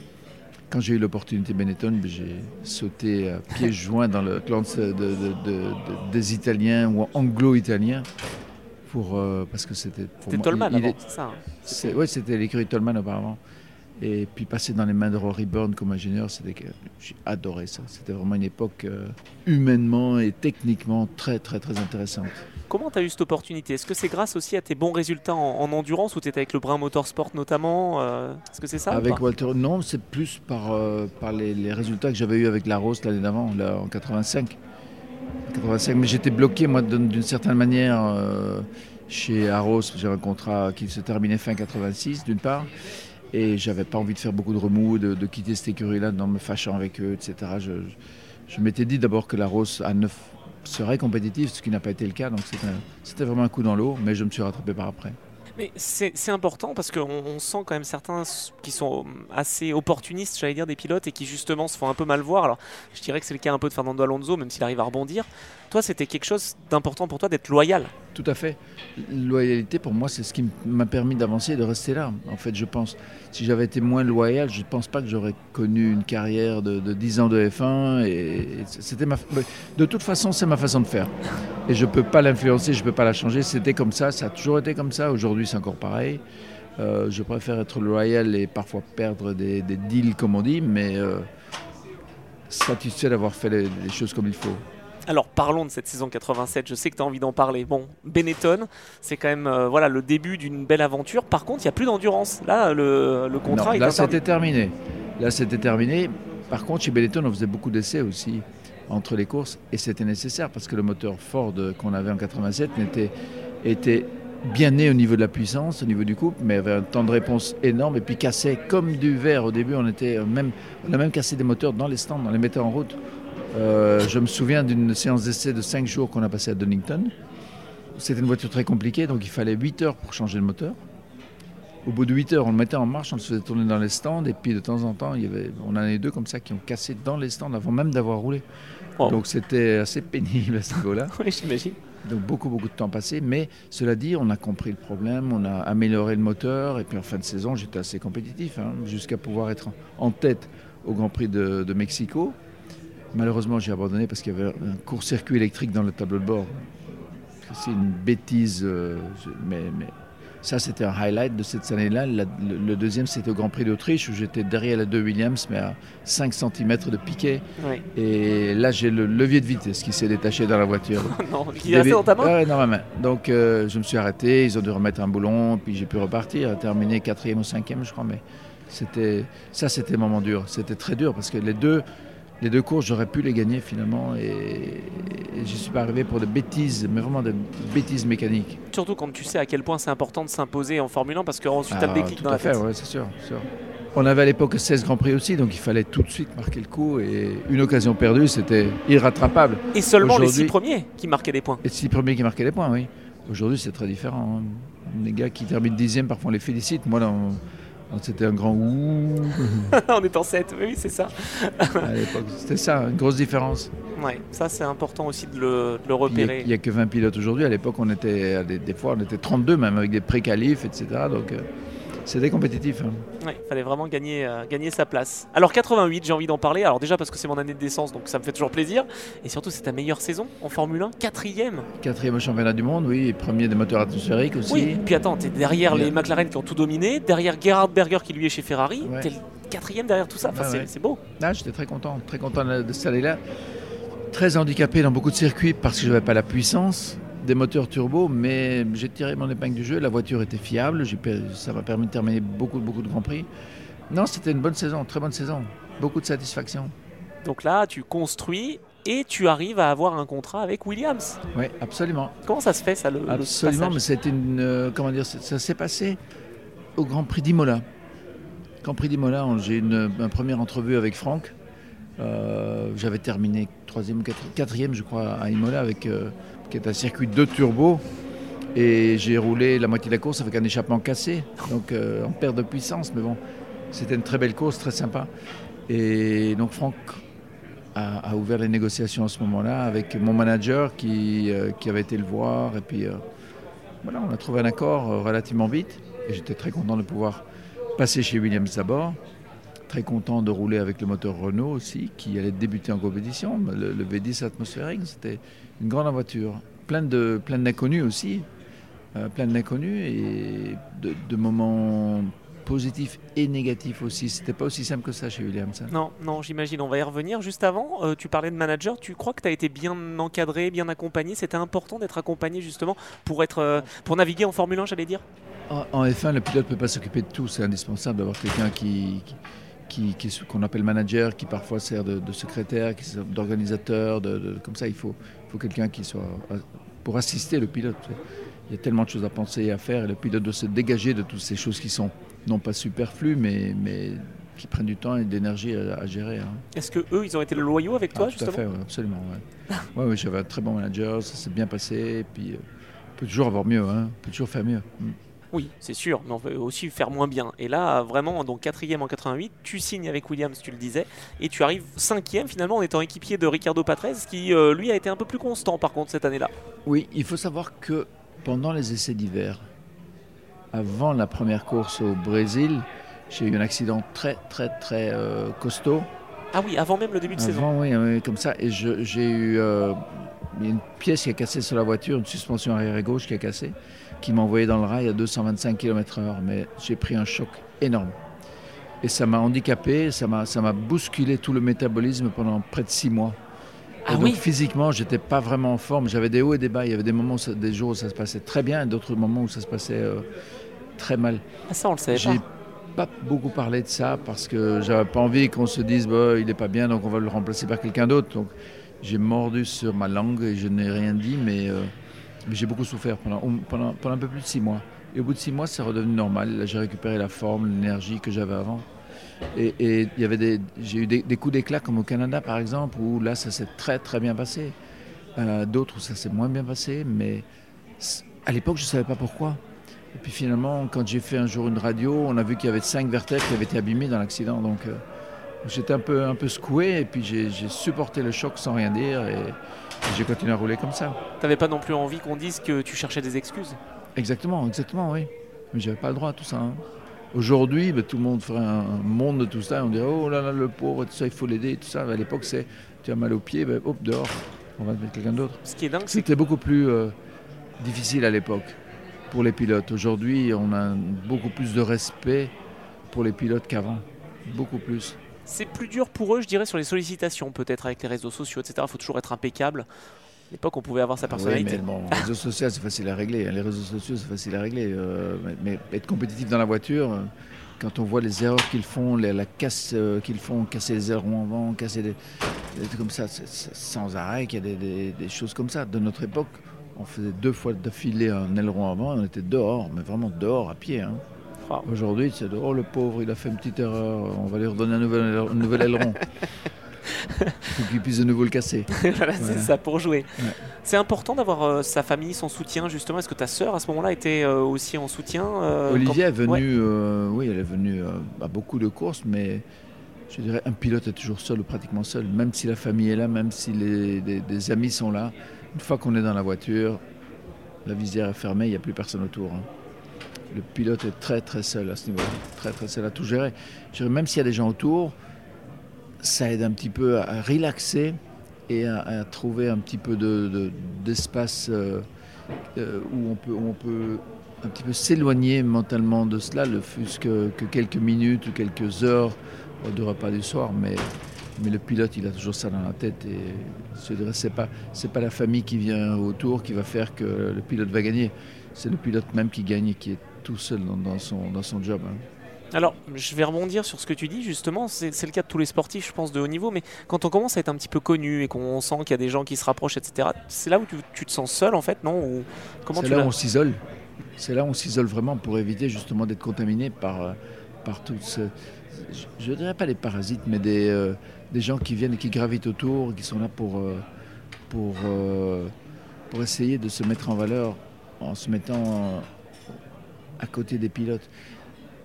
quand j'ai eu l'opportunité Benetton, ben, j'ai sauté à pieds <laughs> joints dans le clan de- de- de- de- de- des Italiens ou anglo-italiens. Pour, euh, parce que c'était pour C'était Tolman avant, est- c'est ça. hein. ouais, c'était l'écurie Tolman auparavant. Et puis passer dans les mains de Rory Byrne comme ingénieur, j'ai adoré ça. C'était vraiment une époque euh, humainement et techniquement très très très intéressante. Comment tu as eu cette opportunité? Est-ce que c'est grâce aussi à tes bons résultats en, en endurance où tu étais avec le Brun Motorsport notamment euh, Est-ce que c'est ça avec Walter, non, c'est plus par, euh, par les, les résultats que j'avais eu avec la Rose l'année d'avant, là, en 85. 85. Mais j'étais bloqué, moi, d'une certaine manière, chez Arros. J'ai un contrat qui se terminait fin 86, d'une part. Et j'avais pas envie de faire beaucoup de remous, de, quitter cette écurie-là en me fâchant avec eux, etc. Je, m'étais dit d'abord que la Rose à 9 serait compétitive, ce qui n'a pas été le cas. Donc c'était vraiment un coup dans l'eau, mais je me suis rattrapé par après. Mais c'est important parce qu'on on sent quand même certains qui sont assez opportunistes, j'allais dire, des pilotes et qui justement se font un peu mal voir. Alors, je dirais que c'est le cas un peu de Fernando Alonso, même s'il arrive à rebondir. Toi, c'était quelque chose d'important pour toi d'être loyal. Tout à fait. Loyalité, pour moi, c'est ce qui m'a permis d'avancer et de rester là. En fait, je pense, si j'avais été moins loyal, je ne pense pas que j'aurais connu une carrière de, de 10 ans de F1. Et c'était ma, de toute façon, c'est ma façon de faire. Et je ne peux pas l'influencer, je ne peux pas la changer. C'était comme ça, ça a toujours été comme ça. Aujourd'hui, c'est encore pareil. Euh, je préfère être loyal et parfois perdre des, deals, comme on dit, mais euh, satisfait d'avoir fait les choses comme il faut. Alors parlons de cette saison 87, je sais que tu as envie d'en parler. Bon, Benetton, c'est quand même euh, voilà, le début d'une belle aventure. Par contre, il n'y a plus d'endurance. Là, le, le contrat Non, est là, c'était terminé. Là, c'était terminé. Par contre, chez Benetton, on faisait beaucoup d'essais aussi entre les courses et c'était nécessaire parce que le moteur Ford qu'on avait en 87 n'était- était bien né au niveau de la puissance, au niveau du couple, mais avait un temps de réponse énorme et puis cassait comme du verre. Au début, on, était même, on a même cassé des moteurs dans les stands, on les mettait en route. Euh, je me souviens d'une séance d'essai de 5 jours qu'on a passé à Donington. C'était une voiture très compliquée, donc il fallait 8 heures pour changer le moteur. Au bout de 8 heures, on le mettait en marche, on le faisait tourner dans les stands, et puis de temps en temps, il y avait, on en a eu deux comme ça qui ont cassé dans les stands avant même d'avoir roulé. Oh. Donc c'était assez pénible à ce niveau-là. <laughs> Oui, j'imagine. Donc beaucoup, beaucoup de temps passé. Mais cela dit, on a compris le problème, on a amélioré le moteur, et puis en fin de saison, j'étais assez compétitif, hein, jusqu'à pouvoir être en- en tête au Grand Prix de, de Mexico. Malheureusement, j'ai abandonné parce qu'il y avait un court-circuit électrique dans le tableau de bord. C'est une bêtise, euh, mais, mais ça, c'était un highlight de cette année-là. Le, le deuxième, c'était au Grand Prix d'Autriche, où j'étais derrière la 2 Williams, mais à 5 cm de piquet. Oui. Et là, j'ai le levier de vitesse qui s'est détaché dans la voiture. <laughs> non, il est resté dans ta main Ouais, dans ma main. Donc, euh, je me suis arrêté, ils ont dû remettre un boulon, puis j'ai pu repartir, terminer quatrième ou cinquième, je crois. Mais c'était ça, c'était un moment dur. C'était très dur parce que les deux, les deux courses, j'aurais pu les gagner finalement, et, et j'y suis pas arrivé pour des bêtises, mais vraiment des bêtises mécaniques. Surtout quand tu sais à quel point c'est important de s'imposer en Formule 1 parce qu'ensuite tu as Ah, déclic tout dans à la fait, tête. ouais, c'est sûr. On avait à l'époque 16 Grands Prix aussi, donc il fallait tout de suite marquer le coup. Et une occasion perdue, c'était irrattrapable. Et seulement les six Aujourd'hui- premiers qui marquaient des points. Et six premiers qui marquaient les points, oui. Aujourd'hui, c'est très différent. hein. Les gars qui terminent dixième, parfois on les félicite. Moi, dans- c'était un grand ouh <laughs> on est en 7, oui, c'est ça. à l'époque. C'était ça, une grosse différence. Ouais, ça c'est important aussi de le, de le Il n'y a, repérer. il y a que 20 pilotes aujourd'hui. À l'époque, on était, des, des fois, on était 32 même, avec des pré-qualifs, etc. Donc, euh, c'était compétitif. hein. Il fallait vraiment gagner, euh, gagner sa place. Alors 88, j'ai envie d'en parler. Alors déjà parce que c'est mon année de naissance, donc ça me fait toujours plaisir. Et surtout, c'est ta meilleure saison en Formule 1, quatrième. Quatrième au championnat du monde, oui. et Premier des moteurs atmosphériques aussi. Oui, puis attends, t'es derrière les McLaren qui ont tout dominé, derrière Gerhard Berger qui lui est chez Ferrari. Ouais. T'es le quatrième derrière tout ça. Enfin, c'est ouais. beau. Ah, j'étais très content, très content de de cette année-là. Très handicapé dans beaucoup de circuits parce que je n'avais pas la puissance des moteurs turbo, mais j'ai tiré mon épingle du jeu. La voiture était fiable, ça m'a permis de terminer beaucoup, beaucoup de grands prix. Non, c'était une bonne saison, très bonne saison, beaucoup de satisfaction. Donc là, tu construis et tu arrives à avoir un contrat avec Williams. Oui, absolument, Comment ça se fait ça le, absolument. Mais c'était une, euh, comment dire, ça, s'est passé au Grand Prix d'Imola. Grand Prix d'Imola, j'ai une, une première entrevue avec Franck. Euh, J'avais terminé troisième quatrième, je crois, à Imola, avec, euh, qui est un circuit de turbo. Et j'ai roulé la moitié de la course avec un échappement cassé, donc euh, en perte de puissance. Mais bon, c'était une très belle course, très sympa. Et donc Franck a, ouvert les négociations à ce moment-là avec mon manager qui, euh, qui avait été le voir. Et puis euh, voilà, on a trouvé un accord relativement vite. Et j'étais très content de pouvoir passer chez Williams d'abord. Très content de rouler avec le moteur Renault aussi, qui allait débuter en compétition. Le, le V10 atmosphérique, c'était une grande voiture. Plein de, plein d'inconnus aussi. Euh, plein d'inconnus et de, de moments positifs et négatifs aussi. C'était pas aussi simple que ça chez Williams. hein. Non, non, j'imagine. On va y revenir. Juste avant, euh, tu parlais de manager. Tu crois que tu as été bien encadré, bien accompagné? C'était important d'être accompagné justement pour, être, euh, pour naviguer en Formule 1, j'allais dire? En, en F1, le pilote ne peut pas s'occuper de tout. C'est indispensable d'avoir quelqu'un qui, qui, qui- qui- qu'on appelle manager, qui parfois sert de, de secrétaire, qui d'organisateur. De, de- comme ça, il faut, il faut quelqu'un qui soit pour assister le pilote. Il y a tellement de choses à penser et à faire, et le pilote doit se dégager de toutes ces choses qui sont non pas superflues, mais, mais qui prennent du temps et de l'énergie à, à gérer. hein. Est-ce que eux, ils ont été loyaux avec toi Ah, tout à justement fait, ouais, absolument. Ouais. Ouais, ouais, j'avais un très bon manager, ça s'est bien passé. Et puis, euh, on peut toujours avoir mieux, hein, on peut toujours faire mieux. Mm. Oui, c'est sûr, mais on peut aussi faire moins bien. Et là, vraiment, donc quatrième en 88, tu signes avec Williams, tu le disais, et tu arrives cinquième finalement en étant équipier de Ricardo Patrese, qui euh, lui a été un peu plus constant par contre cette année-là. Oui, il faut savoir que pendant les essais d'hiver, avant la première course au Brésil, j'ai eu un accident très très très euh, costaud. Ah oui, avant même le début de saison. Avant, oui, oui, comme ça. Et j'ai eu euh, il y a une pièce qui a cassé sur la voiture, une suspension arrière et gauche qui a cassé, qui m'a envoyé dans le rail à 225 km/h. Mais j'ai pris un choc énorme. Et ça m'a handicapé, ça m'a bousculé tout le métabolisme pendant près de six mois. Ah donc oui physiquement, j'étais pas vraiment en forme. J'avais des hauts et des bas. Il y avait des moments, où ça- des jours où ça se passait très bien, et d'autres moments où ça se passait euh, très mal. Ah, ça, on le savait J'ai pas. pas beaucoup parlé de ça parce que j'avais pas envie qu'on se dise bah, il est pas bien, donc on va le remplacer par quelqu'un d'autre. Donc j'ai mordu sur ma langue et je n'ai rien dit, mais, euh, j'ai beaucoup souffert pendant, pendant, pendant un peu plus de six mois. Et au bout de six mois, c'est redevenu normal. J'ai récupéré la forme, l'énergie que j'avais avant. Et, y avait des, j'ai eu des, coups d'éclat comme au Canada par exemple, où là ça s'est très très bien passé. Euh, D'autres où ça s'est moins bien passé, mais à l'époque je ne savais pas pourquoi. Et puis finalement, quand j'ai fait un jour une radio, on a vu qu'il y avait cinq vertèbres qui avaient été abîmées dans l'accident. Donc euh, j'étais un peu, un peu secoué et puis j'ai supporté le choc sans rien dire et j'ai continué à rouler comme ça. T'avais pas non plus envie qu'on dise que tu cherchais des excuses Exactement, exactement, oui. Mais j'avais pas le droit à tout ça. hein. Aujourd'hui, ben, tout le monde ferait un monde de tout ça. On dirait, oh là là, le pauvre, tout ça, il faut l'aider, tout ça. À l'époque, c'est, tu as mal au pied, ben, hop, dehors, on va te mettre quelqu'un d'autre. Ce qui est dingue, c'est que C'était beaucoup plus euh, difficile à l'époque pour les pilotes. Aujourd'hui, on a beaucoup plus de respect pour les pilotes qu'avant. Beaucoup plus. C'est plus dur pour eux, je dirais, sur les sollicitations, peut-être avec les réseaux sociaux, etc. Il faut toujours être impeccable. À l'époque, on pouvait avoir sa Oui, personnalité. mais bon, les réseaux sociaux, c'est facile à régler. hein. Les réseaux sociaux, c'est facile à régler. euh, mais, mais être compétitif dans la voiture, euh, quand on voit les erreurs qu'ils font, les- la casse euh, qu'ils font, casser les ailerons avant, casser des, des trucs comme ça, sans arrêt qu'il y a des, des- des choses comme ça. De notre époque, on faisait deux fois d'affilée un aileron avant et on était dehors, mais vraiment dehors, à pied. hein. Aujourd'hui, c'est de, oh le pauvre, il a fait une petite erreur, on va lui redonner un nouvel, aileron- <laughs> un nouvel aileron. Pour qu'il puisse de nouveau le casser. <laughs> voilà, c'est ça, pour jouer. Ouais. C'est important d'avoir euh, sa famille, son soutien, justement. Est-ce que ta sœur, à ce moment-là, était euh, aussi en soutien euh, Olivier est quand- venu, Ouais. oui, elle est venue à beaucoup de courses, mais je dirais un pilote est toujours seul ou pratiquement seul, même si la famille est là, même si les, amis sont là. Une fois qu'on est dans la voiture, la visière est fermée, il n'y a plus personne autour. hein. Le pilote est très très seul à ce niveau-là, très très seul à tout gérer. Je dirais, même s'il y a des gens autour, ça aide un petit peu à, relaxer et à, trouver un petit peu de- de- d'espace euh, euh, où on peut, on peut un petit peu s'éloigner mentalement de cela, le fût-ce que, que quelques minutes ou quelques heures de repas du soir, mais, mais le pilote, il a toujours ça dans la tête et dirais, c'est pas, pas la famille qui vient autour qui va faire que le pilote va gagner, c'est le pilote même qui gagne et qui est tout seul dans, dans son, dans son job. hein. Alors, je vais rebondir sur ce que tu dis, justement. C'est le cas de tous les sportifs, je pense, de haut niveau. Mais quand on commence à être un petit peu connu et qu'on sent qu'il y a des gens qui se rapprochent, etc., c'est là où tu, tu te sens seul, en fait, non? Ou comment C'est là où on s'isole. C'est là où on s'isole vraiment pour éviter justement d'être contaminé par, euh, par tout ce... Je ne dirais pas des parasites, mais des, euh, des gens qui viennent et qui gravitent autour, qui sont là pour, euh, pour, euh, pour essayer de se mettre en valeur en se mettant à côté des pilotes.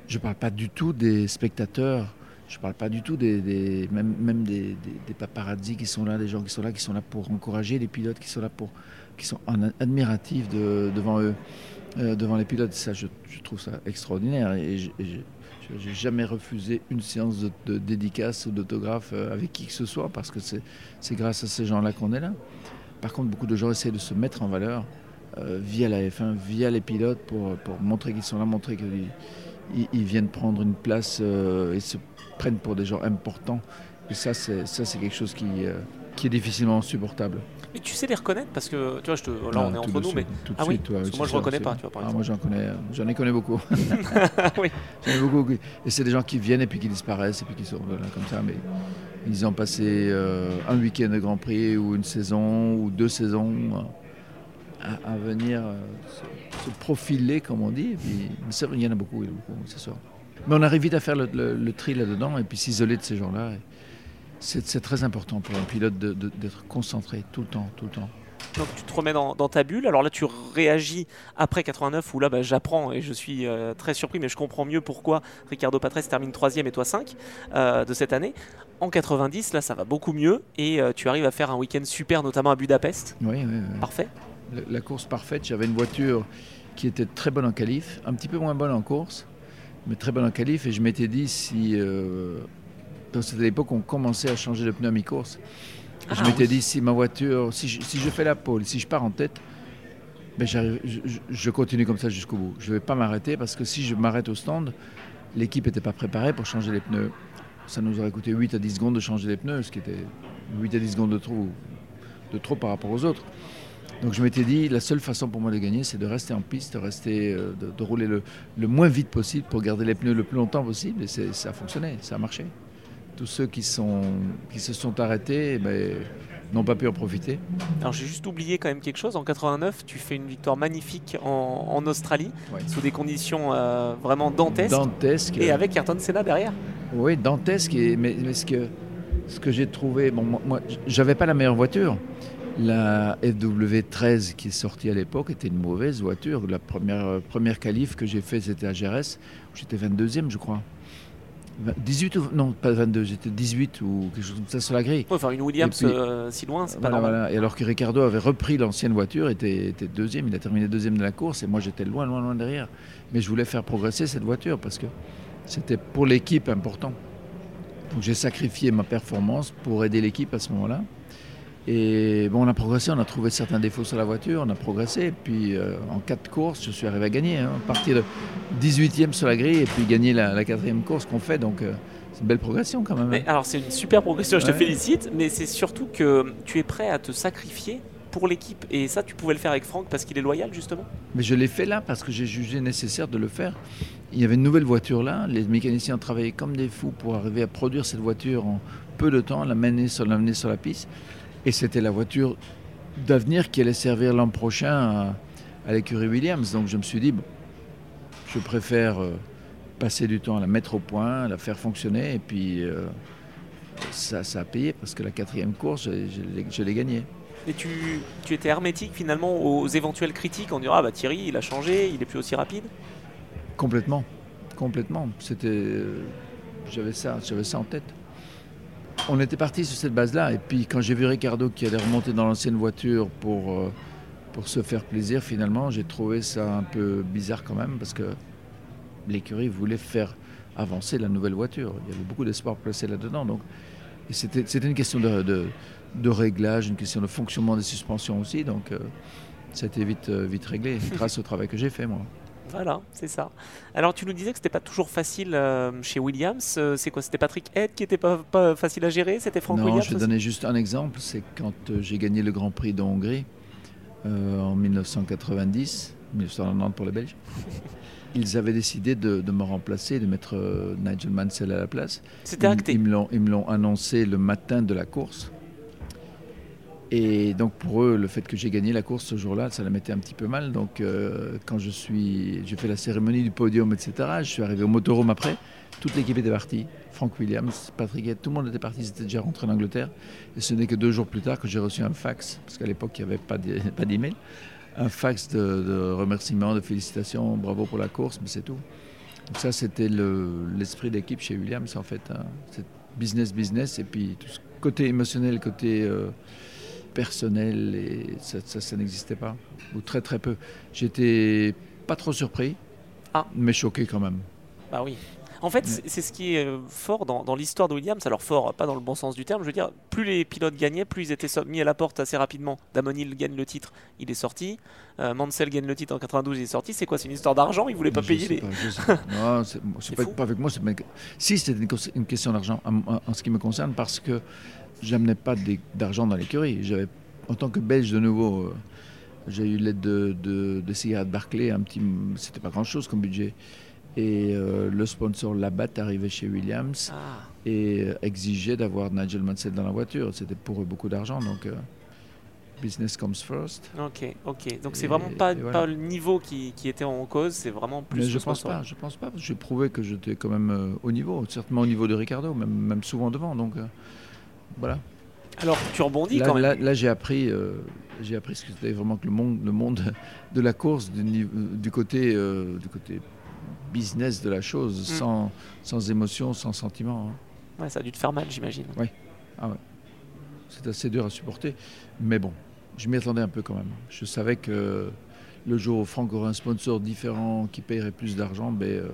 Je ne parle pas du tout des spectateurs, je ne parle pas du tout des, même, même des, des, paparazzi qui sont là, des gens qui sont là, qui sont là pour encourager les pilotes, qui sont là pour, qui sont admiratifs devant eux, euh, devant les pilotes. Ça, je, trouve ça extraordinaire. Et, je n'ai jamais refusé une séance de, dédicace ou d'autographe euh, avec qui que ce soit parce que c'est grâce à ces gens-là qu'on est là. Par contre, beaucoup de gens essaient de se mettre en valeur via la F1, via les pilotes pour, pour montrer qu'ils sont là, montrer qu'ils ils viennent prendre une place et se prennent pour des gens importants. Et ça, c'est quelque chose qui, qui est difficilement supportable. Mais tu sais les reconnaître parce que tu vois, je te, là on est entre nous, mais tout de ah suite, oui, moi je reconnais pas, tu vois, par ah, Moi j'en connais, j'en ai connu beaucoup. <laughs> <laughs> oui. J'en ai beaucoup. Et c'est des gens qui viennent et puis qui disparaissent et puis qui sont là comme ça, mais ils ont passé euh, un week-end de Grand Prix ou une saison ou deux saisons à, venir euh, se, profiler, comme on dit. Et puis, il y en a beaucoup, c'est sûr. Mais on arrive vite à faire le, le tri là-dedans et puis s'isoler de ces gens-là. C'est très important pour un pilote d'être concentré tout le temps, tout le temps. Donc tu te remets dans, ta bulle. Alors là, tu réagis après 89, où là, bah, j'apprends et je suis euh, très surpris, mais je comprends mieux pourquoi Ricardo Patrese termine 3 et toi 5 euh, de cette année. En 90, là, ça va beaucoup mieux et euh, tu arrives à faire un week-end super, notamment à Budapest. Oui, oui, Parfait. La, course parfaite. J'avais une voiture qui était très bonne en qualif, un petit peu moins bonne en course, mais très bonne en qualif. Et je m'étais dit, si c'était l'époque où on commençait à changer de pneu à mi-course. je ah m'étais dit, si ma voiture, si je, fais la pole, si je pars en tête, ben je, continue comme ça jusqu'au bout. Je ne vais pas m'arrêter parce que si je m'arrête au stand, l'équipe n'était pas préparée pour changer les pneus. Ça nous aurait coûté 8 à 10 secondes de changer les pneus, ce qui était 8 à 10 secondes de trop, de trop par rapport aux autres. Donc je m'étais dit, la seule façon pour moi de gagner, c'est de rester en piste, de, rester, euh, de, rouler le, le, moins vite possible pour garder les pneus le plus longtemps possible. Et ça a fonctionné, ça a marché tous ceux qui, sont, qui se sont arrêtés eh ben, n'ont pas pu en profiter. Alors j'ai juste oublié quand même quelque chose. En 89, tu fais une victoire magnifique en, Australie, sous des conditions euh, vraiment dantesques. Dantesques. Et avec Ayrton Senna derrière. Oui, dantesque. mais, ce que, ce que j'ai trouvé, bon, moi, j'avais pas la meilleure voiture. La FW13 qui est sortie à l'époque était une mauvaise voiture. La première, première qualif que j'ai fait, c'était à GRS. J'étais 22e, je crois. 18 ou non pas 22 j'étais 18 ou quelque chose comme ça sur la grille enfin une Williams euh, si loin c'est pas normal et alors que Ricardo avait repris l'ancienne voiture était, était deuxième il a terminé deuxième de la course et moi j'étais loin loin loin derrière mais je voulais faire progresser cette voiture parce que c'était pour l'équipe important donc j'ai sacrifié ma performance pour aider l'équipe à ce moment-là et bon, on a progressé, on a trouvé certains défauts sur la voiture, on a progressé. puis euh, en quatre courses, je suis arrivé à gagner. Hein, partir de 18e sur la grille et puis gagner la, quatrième course qu'on fait. Donc euh, c'est une belle progression quand même. Hein. alors c'est une super progression, je te félicite. Mais c'est surtout que tu es prêt à te sacrifier pour l'équipe. Et ça, tu pouvais le faire avec Franck parce qu'il est loyal justement? Mais je l'ai fait là parce que j'ai jugé nécessaire de le faire. Il y avait une nouvelle voiture là. Les mécaniciens ont travaillé comme des fous pour arriver à produire cette voiture en peu de temps, la mener sur, l'amener sur la piste. Et c'était la voiture d'avenir qui allait servir l'an prochain à, l'écurie Williams. Donc je me suis dit, je préfère euh, passer du temps à la mettre au point, à la faire fonctionner. Et puis euh, ça, a payé parce que la quatrième course, je, l'ai gagnée. Et tu, tu, étais hermétique finalement aux éventuelles critiques On dira, ah bah Thierry, il a changé, il est plus aussi rapide? Complètement, complètement. C'était, euh, j'avais ça, j'avais ça en tête on était parti sur cette base-là. Et puis quand j'ai vu Ricardo qui allait remonter dans l'ancienne voiture pour, euh, pour se faire plaisir, finalement, j'ai trouvé ça un peu bizarre quand même parce que l'écurie voulait faire avancer la nouvelle voiture. Il y avait beaucoup d'espoir placé là-dedans. Donc, c'était, une question de, de, réglage, une question de fonctionnement des suspensions aussi. Donc, euh, ça a été vite, euh, vite réglé <laughs> grâce au travail que j'ai fait, moi. Voilà, c'est ça. Alors tu nous disais que c'était pas toujours facile euh, chez Williams. Euh, c'est quoi? C'était Patrick Head qui était pas, pas facile à gérer? C'était Frank non, Williams je vais donner juste un exemple. C'est quand euh, j'ai gagné le Grand Prix de Hongrie en 1990, 1990 pour les Belges. <laughs> Ils avaient décidé de, me remplacer, de mettre Nigel Mansell à la place. C'était acté. Ils me l'ont annoncé le matin de la course. Et donc pour eux, le fait que j'ai gagné la course ce jour-là, ça la mettait un petit peu mal. Donc euh, quand je suis, j'ai fait la cérémonie du podium, etc. Je suis arrivé au motorhome après. Toute l'équipe était partie. Frank Williams, Patrick tout le monde était parti. Ils étaient déjà rentrés en Angleterre. Et ce n'est que deux jours plus tard que j'ai reçu un fax, parce qu'à l'époque il n'y avait <laughs> pas d'email, un fax de, remerciements, de félicitations, bravo pour la course, mais c'est tout. Donc ça, c'était le- l'esprit d'équipe chez Williams, en fait. hein. C'est business, business, et puis tout ce côté émotionnel, côté euh, personnel, et ça, ça, ça n'existait pas, ou très très peu. J'étais pas trop surpris, Ah. mais choqué quand même. Bah oui. En fait, c'est c'est ce qui est euh, fort dans, dans l'histoire de Williams. Alors fort, pas dans le bon sens du terme. Je veux dire, plus les pilotes gagnaient, plus ils étaient mis à la porte assez rapidement. Damon Hill gagne le titre, il est sorti. Euh, Mansell gagne le titre en 92, il est sorti. C'est quoi C'est une histoire d'argent? Ils voulaient pas Je payer les. pas, <laughs> pas. Non, c'est pas, pas avec moi. Si, c'était une, question d'argent en, en- en ce qui me concerne, parce que j'amenais pas d'argent dans l'écurie. J'avais, en tant que Belge de nouveau, euh, j'ai eu l'aide de, de, de cigarettes Barclay, un petit, c'était pas grand chose comme budget. Et euh, le sponsor Labatt arrivait chez Williams Ah, et euh, exigeait d'avoir Nigel Mansell dans la voiture. C'était pour eux beaucoup d'argent, donc business comes first. ok, ok. Donc c'est vraiment pas, voilà. pas le niveau qui, qui était en cause, c'est vraiment plus. Mais je pense pas, je pense pas. J'ai prouvé que j'étais quand même au niveau, certainement au niveau de Ricardo, même, même souvent devant. Donc voilà. Alors tu rebondis Là, quand même. là- là, j'ai appris, euh, j'ai appris ce que c'était vraiment que le monde, le monde de la course du, côté, euh, du côté business de la chose, Mm. sans, sans émotion, sans sentiment. hein. Ouais, ça a dû te faire mal, j'imagine. C'est assez dur à supporter, mais bon, je m'y attendais un peu quand même. Je savais que le jour où Franck aurait un sponsor différent qui paierait plus d'argent, ben, euh,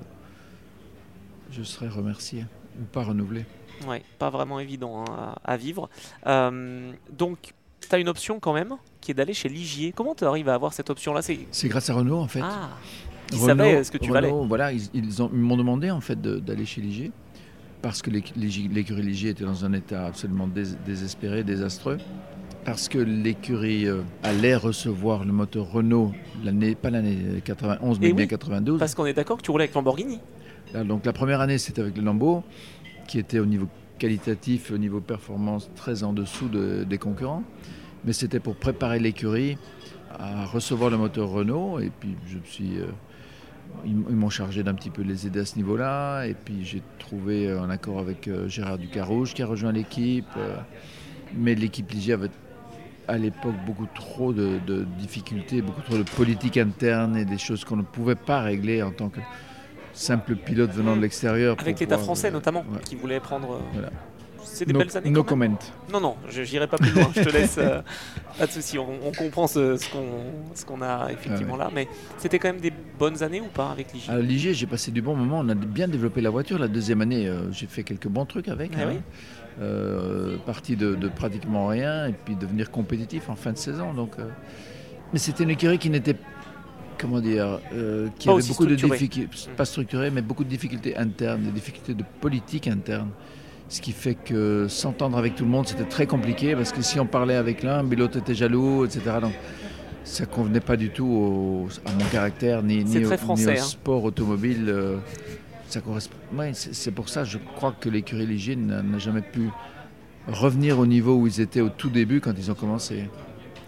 je serais remercié ou pas renouvelé. Ouais, pas vraiment évident hein, à, à vivre. Euh, donc, tu as une option quand même, qui est d'aller chez Ligier. Comment tu arrives à avoir cette option-là? C'est grâce à Renault en fait. Ah, qui Renault- savait ce que tu valais. Renault, Voilà, ils, ils ont- ils m'ont demandé en fait d'aller chez Ligier parce que l'écurie Ligier était dans un état absolument dés- désespéré, désastreux. Parce que l'écurie euh, allait recevoir le moteur Renault l'année, pas l'année 91, mais Et bien oui, 92. Parce qu'on est d'accord que tu roulais avec Lamborghini. Là, donc la première année, c'était avec le Lambo, qui était au niveau qualitatif, au niveau performance, très en dessous de- des concurrents. Mais c'était pour préparer l'écurie à recevoir le moteur Renault. Et puis, je suis, euh, ils, m'ont chargé d'un petit peu les aider à ce niveau-là. Et puis, j'ai trouvé euh, un accord avec euh, Gérard Ducarouge qui a rejoint l'équipe. euh, mais l'équipe Ligier avait à l'époque beaucoup trop de, de difficultés, beaucoup trop de politique interne et des choses qu'on ne pouvait pas régler en tant que simple pilote venant de l'extérieur. Avec l'État français euh, notamment, ouais. qui voulait prendre. euh, Voilà. C'est des No, belles années. no quand même. comment. Non, non, je n'irai pas plus loin. je te laisse. euh, pas de souci. On, on comprend ce, ce qu'on ce qu'on a effectivement là. Mais c'était quand même des bonnes années ou pas avec Ligier À Ligier, j'ai passé du bon moment. On a bien développé la voiture. La deuxième année, euh, j'ai fait quelques bons trucs avec. Ah hein. oui Euh, parti de, de pratiquement rien et puis devenir compétitif en fin de saison. Donc, Mais c'était une écurie qui n'était comment dire, euh, qui Pas avait beaucoup de difficultés, pas structurées, mais beaucoup de difficultés internes, des difficultés de politique interne. Ce qui fait que s'entendre avec tout le monde, c'était très compliqué parce que si on parlait avec l'un, l'autre était jaloux, etc. Donc, ça convenait pas du tout au- à mon caractère ni, au, français, ni au hein. sport automobile. euh, ça correspond. ouais, c'est pour ça, je crois que l'écurie Ligier n'a n'a jamais pu revenir au niveau où ils étaient au tout début quand ils ont commencé.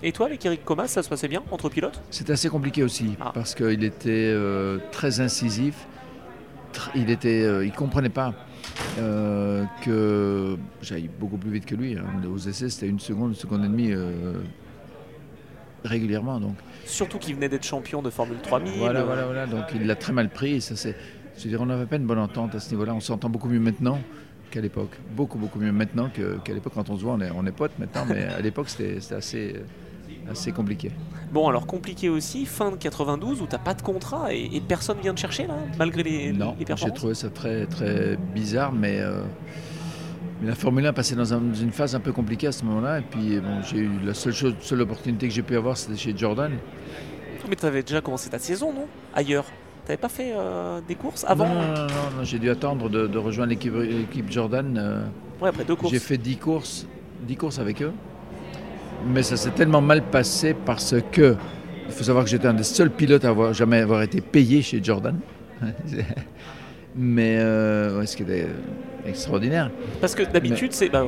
Et toi, avec Eric Comas, ça se passait bien entre pilotes? C'était assez compliqué aussi Ah. parce qu'il était euh, très incisif. tr- Il était, euh, il comprenait pas euh, que j'aille beaucoup plus vite que lui. hein. Aux essais, c'était une seconde, une seconde et demie euh, régulièrement. Donc Surtout qu'il venait d'être champion de Formule 3000. voilà, voilà, voilà. Donc il l'a très mal pris. et Ça, c'est, je veux dire, on n'avait pas une bonne entente à ce niveau-là. On s'entend beaucoup mieux maintenant qu'à l'époque. Beaucoup, beaucoup mieux maintenant qu'à l'époque. Quand on se voit, on est, on est potes maintenant, mais à l'époque, c'était, c'était assez, assez compliqué. Bon, alors compliqué aussi, fin de 92 où t'as pas de contrat et, et personne vient te chercher là, malgré les, Non, les j'ai performances. trouvé ça très, très bizarre, mais, euh, mais la Formule 1 passait dans, un- dans une phase un peu compliquée à ce moment-là. Et puis, bon, j'ai eu la seule, chose, seule opportunité que j'ai pu avoir, c'était chez Jordan. Mais t'avais déjà commencé ta saison, non? Ailleurs. T'avais pas fait euh, des courses avant? Non, non, non, non, non, j'ai dû attendre de, de rejoindre l'équipe, l'équipe Jordan. euh, Ouais, après deux courses. J'ai fait 10 courses, 10 courses avec eux. Mais ça s'est tellement mal passé parce que il faut savoir que j'étais un des seuls pilotes à avoir jamais avoir été payé chez Jordan. <laughs> Mais euh, ouais, ce qui était extraordinaire. Parce que d'habitude, c'est le-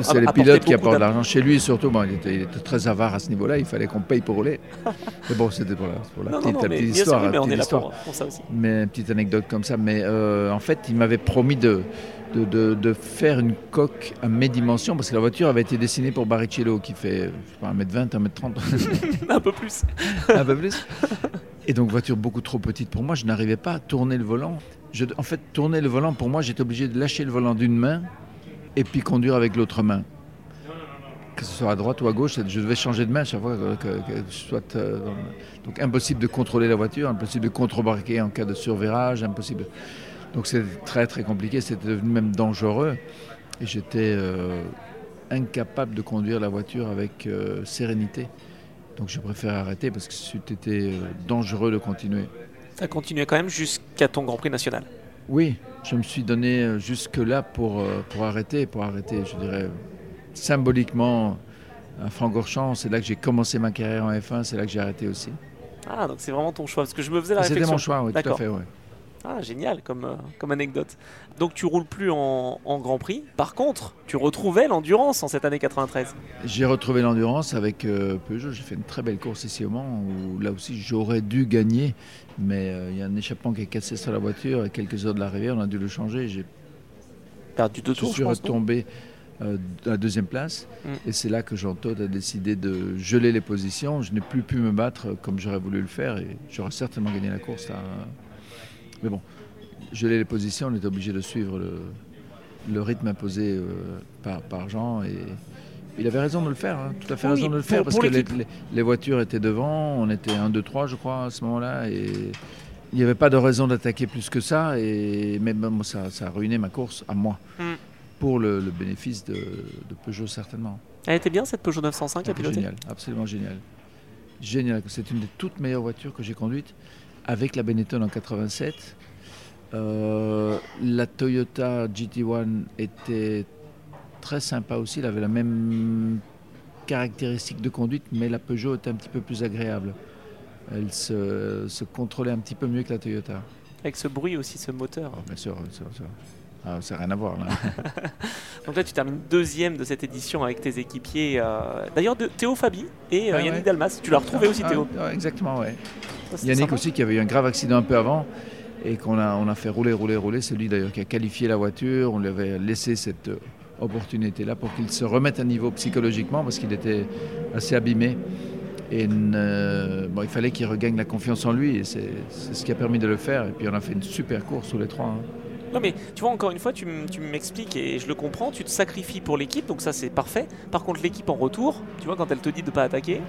a- c'est les apportait pilotes qui beaucoup apportent de d'app- l'argent chez lui, surtout. Bon, il, était, il était très avare à ce niveau-là, il fallait qu'on paye pour rouler. <laughs> mais bon, c'était pour la, pour la Non, non, petite, non, la mais petite histoire. oui, on petite est là histoire. pour, pour ça aussi. Mais une petite anecdote comme ça. Mais euh, en fait, il m'avait promis de, de, de- de faire une coque à mes dimensions, parce que la voiture avait été dessinée pour Barrichello, qui fait je sais pas, 1m20, 1m30, <laughs> Un peu plus. <laughs> un peu plus. Et donc voiture beaucoup trop petite pour moi, je n'arrivais pas à tourner le volant. Je- en fait, tourner le volant, pour moi, j'étais obligé de lâcher le volant d'une main et puis conduire avec l'autre main. Que ce soit à droite ou à gauche, je devais changer de main à chaque fois que, que- que je sois euh, dans Donc impossible de contrôler la voiture, impossible de contrebarquer en cas de survirage, impossible. Donc c'était très très compliqué, c'était devenu même dangereux. Et j'étais euh, incapable de conduire la voiture avec euh, sérénité. Donc je préfère arrêter parce que c'était euh, dangereux de continuer. Ça a continué quand même jusqu'à ton Grand Prix national. Oui, je me suis donné jusque-là pour, pour arrêter, pour arrêter, je dirais, symboliquement à Francorchamps. C'est là que j'ai commencé ma carrière en F1, c'est là que j'ai arrêté aussi. Ah, donc c'est vraiment ton choix. Parce que je me faisais la C'était réflexion. mon choix, oui, tout à fait. ouais. Ah, génial comme, euh, comme anecdote. Donc tu roules plus en, en Grand Prix. Par contre, tu retrouvais l'endurance en cette année 93. J'ai retrouvé l'endurance avec euh, Peugeot. J'ai fait une très belle course ici au Mans où là aussi j'aurais dû gagner. Mais euh, il y a un échappement qui est cassé sur la voiture à quelques heures de l'arrivée. On a dû le changer. J'ai Perdu deux Je tours, suis je pense. non retombé euh, à la deuxième place Mm. et c'est là que Jean Todt a décidé de geler les positions. Je n'ai plus pu me battre comme j'aurais voulu le faire et j'aurais certainement gagné la course. là. Mais bon, geler les positions, on est obligé de suivre le, le rythme imposé euh, par, par Jean et il avait raison de le faire, hein, tout à fait Oui, raison de le pour- faire parce pour que les, l'équipe. les- les voitures étaient devant, on était 1, 2, 3 je crois à ce moment-là et il n'y avait pas de raison d'attaquer plus que ça et même ça, ça a ruiné ma course à moi Mm. pour le, le bénéfice de, de Peugeot certainement. Elle était bien cette Peugeot 905 à C'était piloter? génial, absolument génial. Génial, c'est une des toutes meilleures voitures que j'ai conduites avec la Benetton en 87. Euh, la Toyota GT1 était très sympa aussi, elle avait la même caractéristique de conduite, mais la Peugeot était un petit peu plus agréable. Elle se, se contrôlait un petit peu mieux que la Toyota. Avec ce bruit aussi, ce moteur. Oh, bien sûr, bien sûr, bien sûr. Ah, ça n'a rien à voir là. <laughs> Donc là, tu termines deuxième de cette édition avec tes équipiers. euh, D'ailleurs, Théo Fabi et euh, Ouais, Yannick ouais. Dalmas. Tu l'as retrouvé aussi, Ah, Théo. ah, exactement, ouais. Ça, Yannick sympa. aussi qui avait eu un grave accident un peu avant et qu'on a, on a fait rouler, rouler, rouler. C'est lui d'ailleurs qui a qualifié la voiture. On lui avait laissé cette euh, opportunité-là pour qu'il se remette à niveau psychologiquement parce qu'il était assez abîmé. Et bon, il fallait qu'il regagne la confiance en lui et c'est c'est ce qui a permis de le faire. Et puis on a fait une super course tous les trois. hein. Non mais tu vois encore une fois tu, m'expliques et je le comprends, tu te sacrifies pour l'équipe donc ça c'est parfait. Par contre l'équipe en retour, tu vois quand elle te dit de pas attaquer,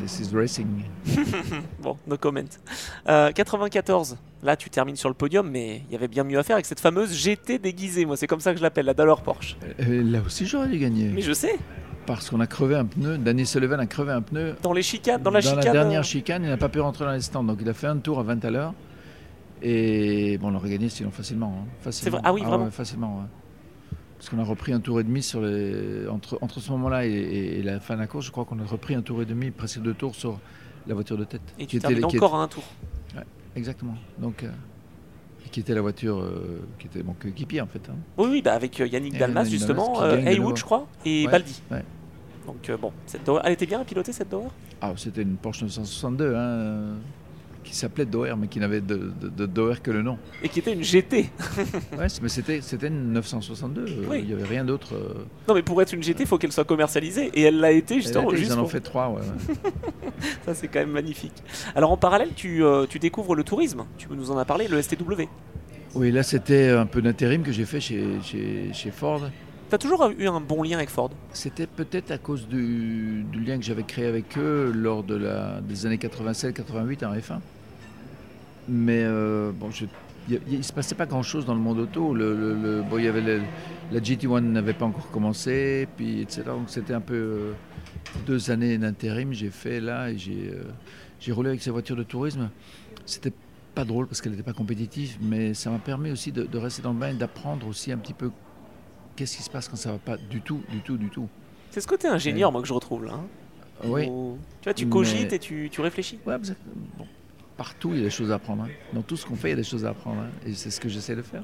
This is racing. <laughs> bon no comment. Euh, 94, là tu termines sur le podium mais il y avait bien mieux à faire avec cette fameuse GT déguisée, moi c'est comme ça que je l'appelle, la Dollar Porsche. Euh, Là aussi j'aurais dû gagner. Mais je sais, Parce qu'on a crevé un pneu. Danny Sullivan a crevé un pneu dans les chicanes, dans la chicane. dernière euh, chicane, il n'a pas pu rentrer dans les stands. Donc il a fait un tour à 20 à l'heure. Et bon, on aurait gagné sinon facilement. hein. Facilement. vrai Ah oui, vraiment ouais, Facilement, ouais. Parce qu'on a repris un tour et demi sur les... entre, entre ce moment-là et, et- et la fin de la course. Je crois qu'on a repris un tour et demi, presque deux tours sur la voiture de tête. et Qui tu était- qui encore à un tour. était- Exactement. Donc, euh, qui était la voiture euh, qui était mon coéquipier en fait. hein. Oui, oui, bah avec euh, Yannick Dalmas Yannick justement, Dalmas Haywood je crois, et Ouais, Baldi. ouais. Donc euh, bon, cette elle était bien à piloter cette Dower Ah, c'était une Porsche 962 hein, euh, qui s'appelait Doer, mais qui n'avait de, de, de Doer que le nom. et qui était une GT. <laughs> Ouais, mais c'était, c'était une 962. euh, Oui. Il n'y avait rien d'autre. euh. Non mais pour être une GT, il faut qu'elle soit commercialisée et elle l'a été justement. été, juste ils en ont pour- fait trois. Ouais, ouais. <laughs> Ça c'est quand même magnifique. Alors en parallèle, tu, euh, tu découvres le tourisme. Tu nous en as parlé, le STW. oui, là, c'était un peu d'intérim que j'ai fait chez, chez, chez Ford. T'as toujours eu un bon lien avec Ford? C'était peut-être à cause du, du lien que j'avais créé avec eux lors de la, des années 87-88 en F1. Mais euh, bon, je- il ne se passait pas grand-chose dans le monde auto. Le, le- le- bon, il y avait le- la GT1 n'avait pas encore commencé, puis etc. Donc c'était un peu euh, deux années d'intérim. J'ai fait là et j'ai euh, j'ai roulé avec ces voitures de tourisme. C'était pas drôle parce qu'elle n'était pas compétitive, mais ça m'a permis aussi de, de rester dans le bain et d'apprendre aussi un petit peu qu'est-ce qui se passe quand ça va pas du tout, du tout, du tout. C'est ce côté ingénieur, moi, que je retrouve là. hein. Oui. Où, tu vois, tu Mais- cogites et tu, tu réfléchis. Ouais, bon, partout, il y a des choses à apprendre. hein. Dans tout ce qu'on fait, il y a des choses à apprendre. hein. Et c'est ce que j'essaie de faire.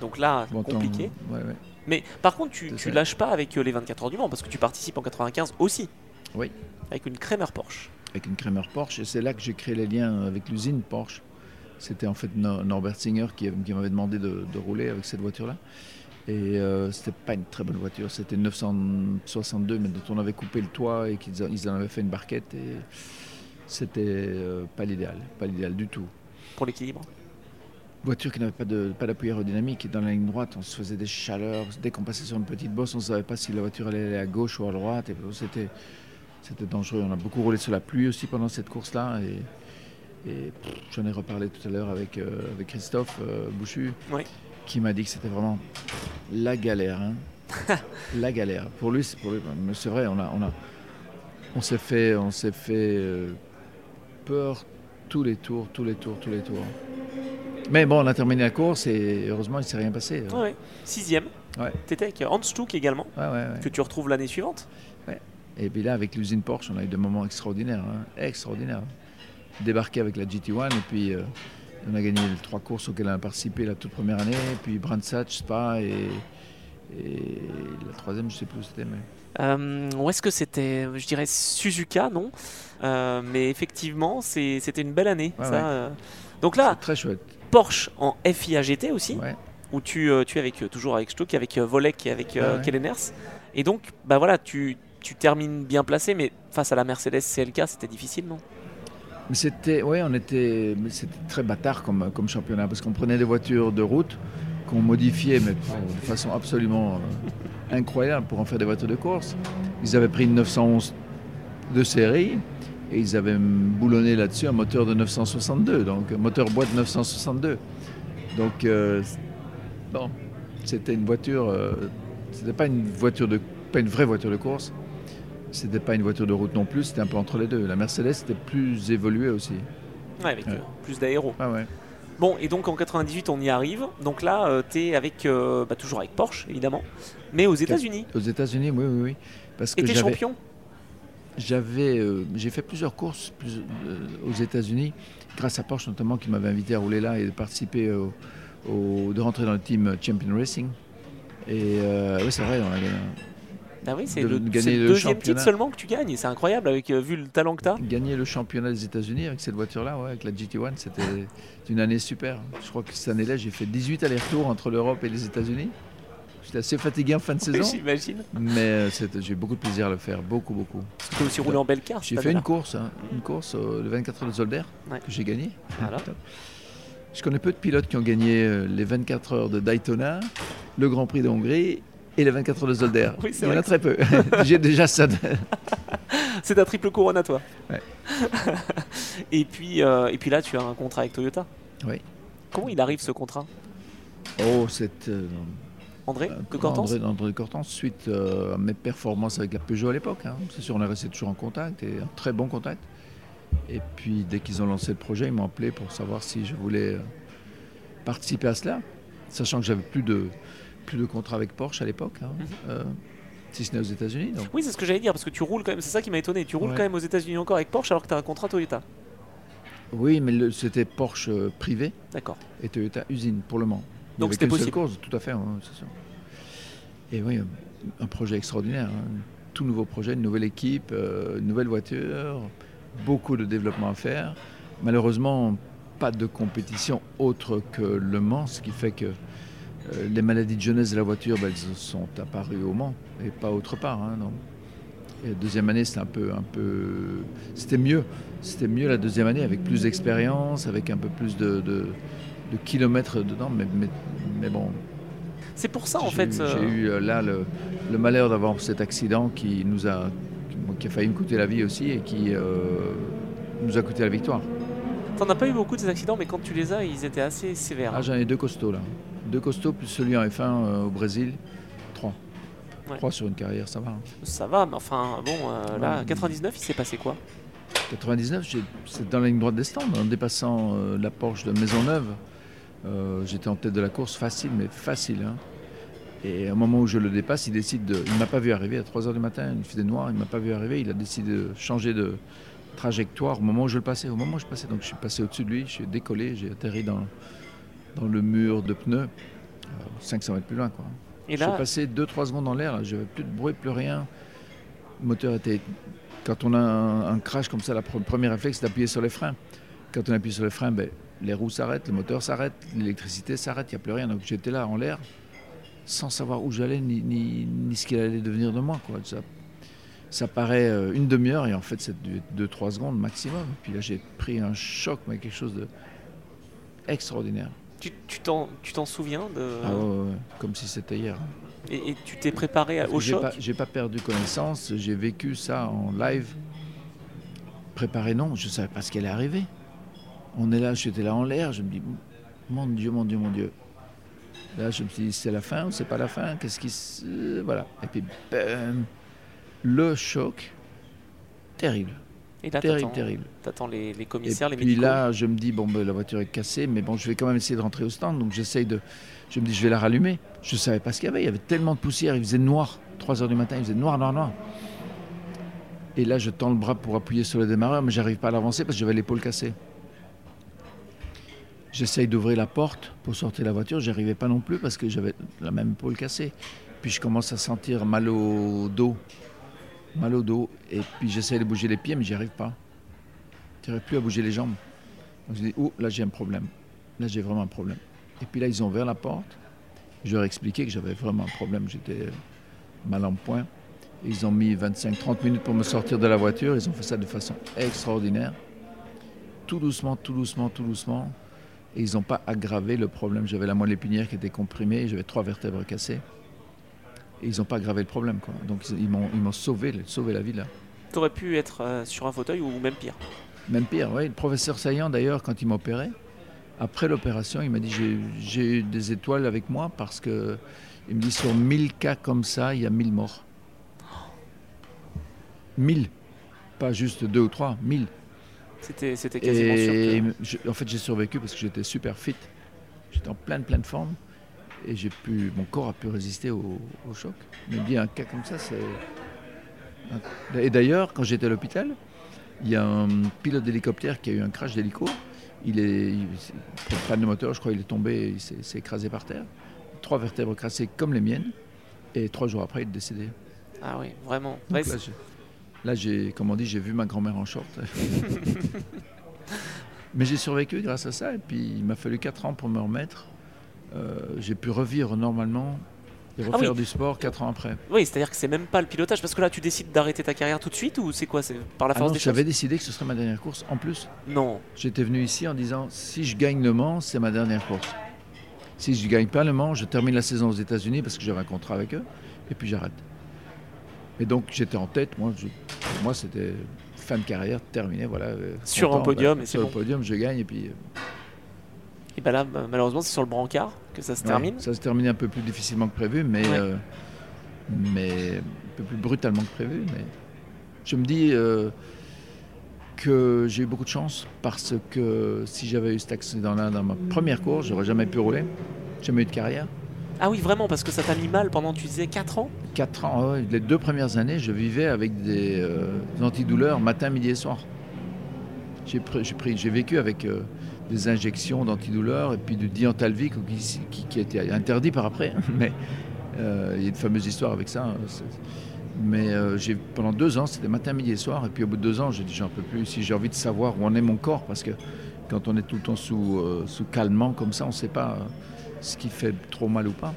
Donc là, Bon, compliqué. ouais, ouais. Mais par contre, tu, ça. lâches pas avec euh, les 24 heures du Mans parce que tu participes en 95 aussi. Oui. Avec une Kramer Porsche. Avec une Kramer Porsche. Et c'est là que j'ai créé les liens avec l'usine Porsche. C'était en fait Norbert Singer qui, m'avait demandé de, rouler avec cette voiture-là. Et euh, c'était pas une très bonne voiture, c'était 962, mais dont on avait coupé le toit et qu'ils en avaient fait une barquette. Et c'était euh, pas l'idéal, pas l'idéal du tout. Pour l'équilibre Voiture qui n'avait pas, de, pas d'appui aérodynamique. Dans la ligne droite, on se faisait des chaleurs. Dès qu'on passait sur une petite bosse, on ne savait pas si la voiture allait aller à gauche ou à droite. Et c'était, c'était dangereux. On a beaucoup roulé sur la pluie aussi pendant cette course-là. Et, et j'en ai reparlé tout à l'heure avec, euh, avec Christophe euh, Bouchu, qui m'a dit que c'était vraiment la galère. Hein. <laughs> la galère. Pour lui, c'est, pour lui, c'est vrai, on, a, on, a, on s'est fait, on s'est fait euh, peur tous les tours, tous les tours, tous les tours. Mais bon, on a terminé la course et heureusement, il ne s'est rien passé. Ouais, Sixième. Ouais. Tu étais avec Hans Stuck également, que tu retrouves l'année suivante. Et puis là, avec l'usine Porsche, on a eu des moments extraordinaires. Hein. extraordinaires. Débarqué avec la GT1 et puis euh, on a gagné les trois courses auxquelles on a participé la toute première année. Puis Brandsatch, Spa et, et la troisième, je ne sais plus où c'était. Mais... Euh, où est-ce que c'était Je dirais Suzuka, non? Euh, Mais effectivement, c'était une belle année. ça, Donc là, très chouette. Porsche en FIA GT aussi, où tu, tu es avec, toujours avec Stuck, avec Volek et avec Kelleners. Et donc, bah voilà, tu, tu termines bien placé, mais face à la Mercedes CLK, c'était difficile, non? C'était, ouais, on était, c'était très bâtard comme, comme championnat parce qu'on prenait des voitures de route qu'on modifiait, mais de façon absolument euh, incroyable pour en faire des voitures de course. Ils avaient pris une 911 de série et ils avaient boulonné là-dessus un moteur de 962, donc un moteur boîte 962. Donc, euh, bon, c'était une voiture, euh, c'était pas une voiture de, pas une vraie voiture de course, c'était pas une voiture de route non plus, c'était un peu entre les deux. La Mercedes était plus évoluée aussi. Ouais, avec plus d'aéro. Ah ouais. Bon, et donc en 98, on y arrive. Donc là, euh, tu es avec, euh, bah, toujours avec Porsche, évidemment, mais aux États-Unis. Aux États-Unis, oui, oui, oui. Parce que et champion J'avais, j'ai fait plusieurs courses aux États-Unis, grâce à Porsche notamment, qui m'avait invité à rouler là et de participer, au, de rentrer dans le team Champion Racing. Et oui, c'est vrai, on a gagné ah oui, c'est le, deuxième titre seulement que tu gagnes. C'est incroyable avec euh, vu le talent que tu as. Gagner le championnat des États-Unis avec cette voiture-là, ouais, avec la GT1, c'était <laughs> une année super. Je crois que cette année-là, j'ai fait 18 allers-retours entre l'Europe et les États-Unis. J'étais assez fatigué en fin de saison. J'imagine. Mais euh, j'ai eu beaucoup de plaisir à le faire, beaucoup, beaucoup. Tu peux aussi rouler en belle carte. J'ai fait une course, hein, une course euh, le 24 heures de Zolder que j'ai gagné. Voilà. <laughs> Je connais peu de pilotes qui ont gagné les 24 heures de Daytona, le Grand Prix de Hongrie et les 24 heures de Zolder. Oui, Il y en a très peu. <laughs> J'ai déjà ça. <laughs> c'est un triple couronne à toi. <laughs> et, puis, euh, et puis là, tu as un contrat avec Toyota. Oui. Comment il arrive ce contrat? Oh, c'est. Euh, André de Cortance André, André, de Cortance, suite euh, à mes performances avec la Peugeot à l'époque. Hein. C'est sûr, on est resté toujours en contact et un très bon contact. Et puis, dès qu'ils ont lancé le projet, ils m'ont appelé pour savoir si je voulais participer à cela, sachant que j'avais plus de plus de contrat avec Porsche à l'époque, hein. mhm. euh, si ce n'est aux États-Unis. Oui, c'est ce que j'allais dire, parce que tu roules quand même, c'est ça qui m'a étonné, tu roules quand même aux États-Unis encore avec Porsche alors que tu as un contrat Toyota. Oui, mais c'était Porsche euh, privé. D'accord. Et Toyota usine pour le moment. Donc c'était possible. Course, tout à fait, c'est sûr. Et oui, un projet extraordinaire. Hein. Tout nouveau projet, une nouvelle équipe, euh, une nouvelle voiture, beaucoup de développement à faire. Malheureusement, pas de compétition autre que Le Mans, ce qui fait que euh, les maladies de jeunesse de la voiture, ben, elles sont apparues au Mans et pas autre part. Hein, Et la deuxième année, c'était un peu, un peu, c'était mieux. C'était mieux la deuxième année avec plus d'expérience, avec un peu plus de, de, kilomètres dedans. Mais, mais, bon. C'est pour ça en fait. J'ai euh, eu euh, là le, malheur d'avoir cet accident qui nous a, qui a failli me coûter la vie aussi et qui nous a coûté la victoire. T'en as pas eu beaucoup de ces accidents, mais quand tu les as, ils étaient assez sévères. Ah, j'en ai deux costauds là. Deux costauds plus celui en F1 euh, au Brésil. Trois. Trois sur une carrière, ça va. Hein. Ça va, mais enfin, bon, euh, là, 99, il s'est passé quoi? 99, c'est dans la ligne droite des stands, en dépassant euh, la Porsche de Maisonneuve. J'étais en tête de la course, facile, mais facile. Hein. Et au moment où je le dépasse, il décide de. Il ne m'a pas vu arriver à 3h du matin, il faisait noir, il ne m'a pas vu arriver, il a décidé de changer de trajectoire au moment où je le passais. Au moment où je passais, donc je suis passé au-dessus de lui, je suis décollé, j'ai atterri dans, dans le mur de pneus, 500 euh, mètres plus loin. Quoi. Et là... Je suis passé 2-3 secondes dans l'air, j'avais plus de bruit, plus rien. Le moteur était. Quand on a un, crash comme ça, le premier réflexe, c'est d'appuyer sur les freins. Quand on appuie sur les freins, ben, les roues s'arrêtent, le moteur s'arrête, l'électricité s'arrête, il n'y a plus rien. Donc j'étais là en l'air, sans savoir où j'allais ni, ni, ni ce qu'il allait devenir de moi. Quoi. Ça, ça paraît euh, une demi-heure et en fait c'est 2-3 secondes maximum. Puis là j'ai pris un choc, mais quelque chose de extraordinaire. Tu t'en souviens de... Ah ouais, comme si c'était hier. et, et tu t'es préparé à- au choc j'ai pas perdu connaissance, j'ai vécu ça en live. Préparé, non, je ne savais pas ce qui allait arriver. On est là, j'étais là en l'air, je me dis, mon Dieu, mon Dieu, mon Dieu. Là, je me suis dit, c'est la fin ou c'est pas la fin Qu'est-ce qui se... Voilà. Et puis, bam, le choc, terrible, Et là, terrible, terrible. t'attends les, les Et commissaires, les puis médicaux. là, je me dis, bon, ben, la voiture est cassée, mais bon, je vais quand même essayer de rentrer au stand. Donc j'essaye de. Je me dis, je vais la rallumer. Je ne savais pas ce qu'il y avait. Il y avait tellement de poussière, il faisait noir. 3 heures du matin, il faisait noir, noir, noir. Et là, je tends le bras pour appuyer sur le démarreur, mais j'arrive pas à l'avancer parce que j'avais l'épaule cassée. J'essaye d'ouvrir la porte pour sortir la voiture, j'y arrivais pas non plus parce que j'avais la même épaule cassée. Puis je commence à sentir mal au dos, mal au dos, et puis j'essaye de bouger les pieds, mais j'y arrive pas. J'arrive plus à bouger les jambes. Donc je dis, oh, là j'ai un problème. Là j'ai vraiment un problème. Et puis là ils ont ouvert la porte. Je leur ai expliqué que j'avais vraiment un problème. J'étais mal en point. Ils ont mis 25-30 minutes pour me sortir de la voiture. Ils ont fait ça de façon extraordinaire. Tout doucement, tout doucement, tout doucement. Et ils n'ont pas aggravé le problème. J'avais la moelle épinière qui était comprimée. J'avais trois vertèbres cassées. Et ils n'ont pas aggravé le problème. Quoi. Donc ils ils m'ont sauvé, sauvé la vie là. T'aurais pu être euh, sur un fauteuil ou même pire. Même pire, oui. Le professeur Saillant, d'ailleurs, quand il m'opérait, après l'opération, il m'a dit j'ai- eu des étoiles avec moi parce que il me dit sur 1000 cas comme ça, il y a 1000 morts. 1000. Pas juste deux ou trois, 1000. C'était c'était quasiment sûr. Et que- je- en fait, j'ai survécu parce que j'étais super fit. J'étais en pleine, pleine forme. Et j'ai pu, mon corps a pu résister au, au choc. Mais bien un cas comme ça, c'est. Et d'ailleurs, quand j'étais à l'hôpital, il y a un pilote d'hélicoptère qui a eu un crash d'hélico. Il est, il, pour de moteur, je crois, il est tombé, il s'est écrasé par terre. Trois vertèbres cassées comme les miennes. Et trois jours après, il est décédé. Ah oui, vraiment. Donc là, j'ai- comme on dit, j'ai vu ma grand-mère en short. <laughs> Mais j'ai survécu grâce à ça. Et puis, il m'a fallu 4 ans pour me remettre. Euh, j'ai pu revivre normalement et Ah refaire oui. du sport 4 ans après. Oui, c'est-à-dire que c'est même pas le pilotage, parce que là tu décides d'arrêter ta carrière tout de suite ou c'est quoi C'est par la Ah force non, des choses j'avais décidé que ce serait ma dernière course. En plus, Non. j'étais venu ici en disant si je gagne le Mans, c'est ma dernière course. Si je ne gagne pas le Mans, je termine la saison aux États-Unis parce que j'avais un contrat avec eux. Et puis j'arrête. Et donc j'étais en tête. Moi, je- pour moi, c'était fin de carrière terminée. Voilà, Sur content, un podium, bah, et c'est Sur le bon. podium, je gagne. Et puis. euh, Et ben là, bah, malheureusement, c'est sur le brancard que ça se Ouais, termine. ça se termine un peu plus difficilement que prévu, mais, Ouais. euh, mais un peu plus brutalement que prévu. Mais je me dis euh, que j'ai eu beaucoup de chance parce que si j'avais eu cet accident-là dans ma première course, j'aurais jamais pu rouler. Jamais eu de carrière. Ah oui, vraiment, parce que ça t'a mis mal pendant, tu disais, 4 ans Quatre ans, ouais, les deux premières années, je vivais avec des, euh, des antidouleurs matin, midi et soir. J'ai pris- vécu avec des injections d'antidouleurs et puis du diantalvic qui, qui, qui a été interdit par après. <laughs> Mais euh, il y a une fameuse histoire avec ça. hein, Mais euh, j'ai- pendant deux ans, c'était matin, midi et soir. Et puis au bout de deux ans, j'ai dit j'en peux plus. Si j'ai envie de savoir où en est mon corps, parce que quand on est tout le temps sous, euh, sous calmant comme ça, on ne sait pas ce qui fait trop mal ou pas.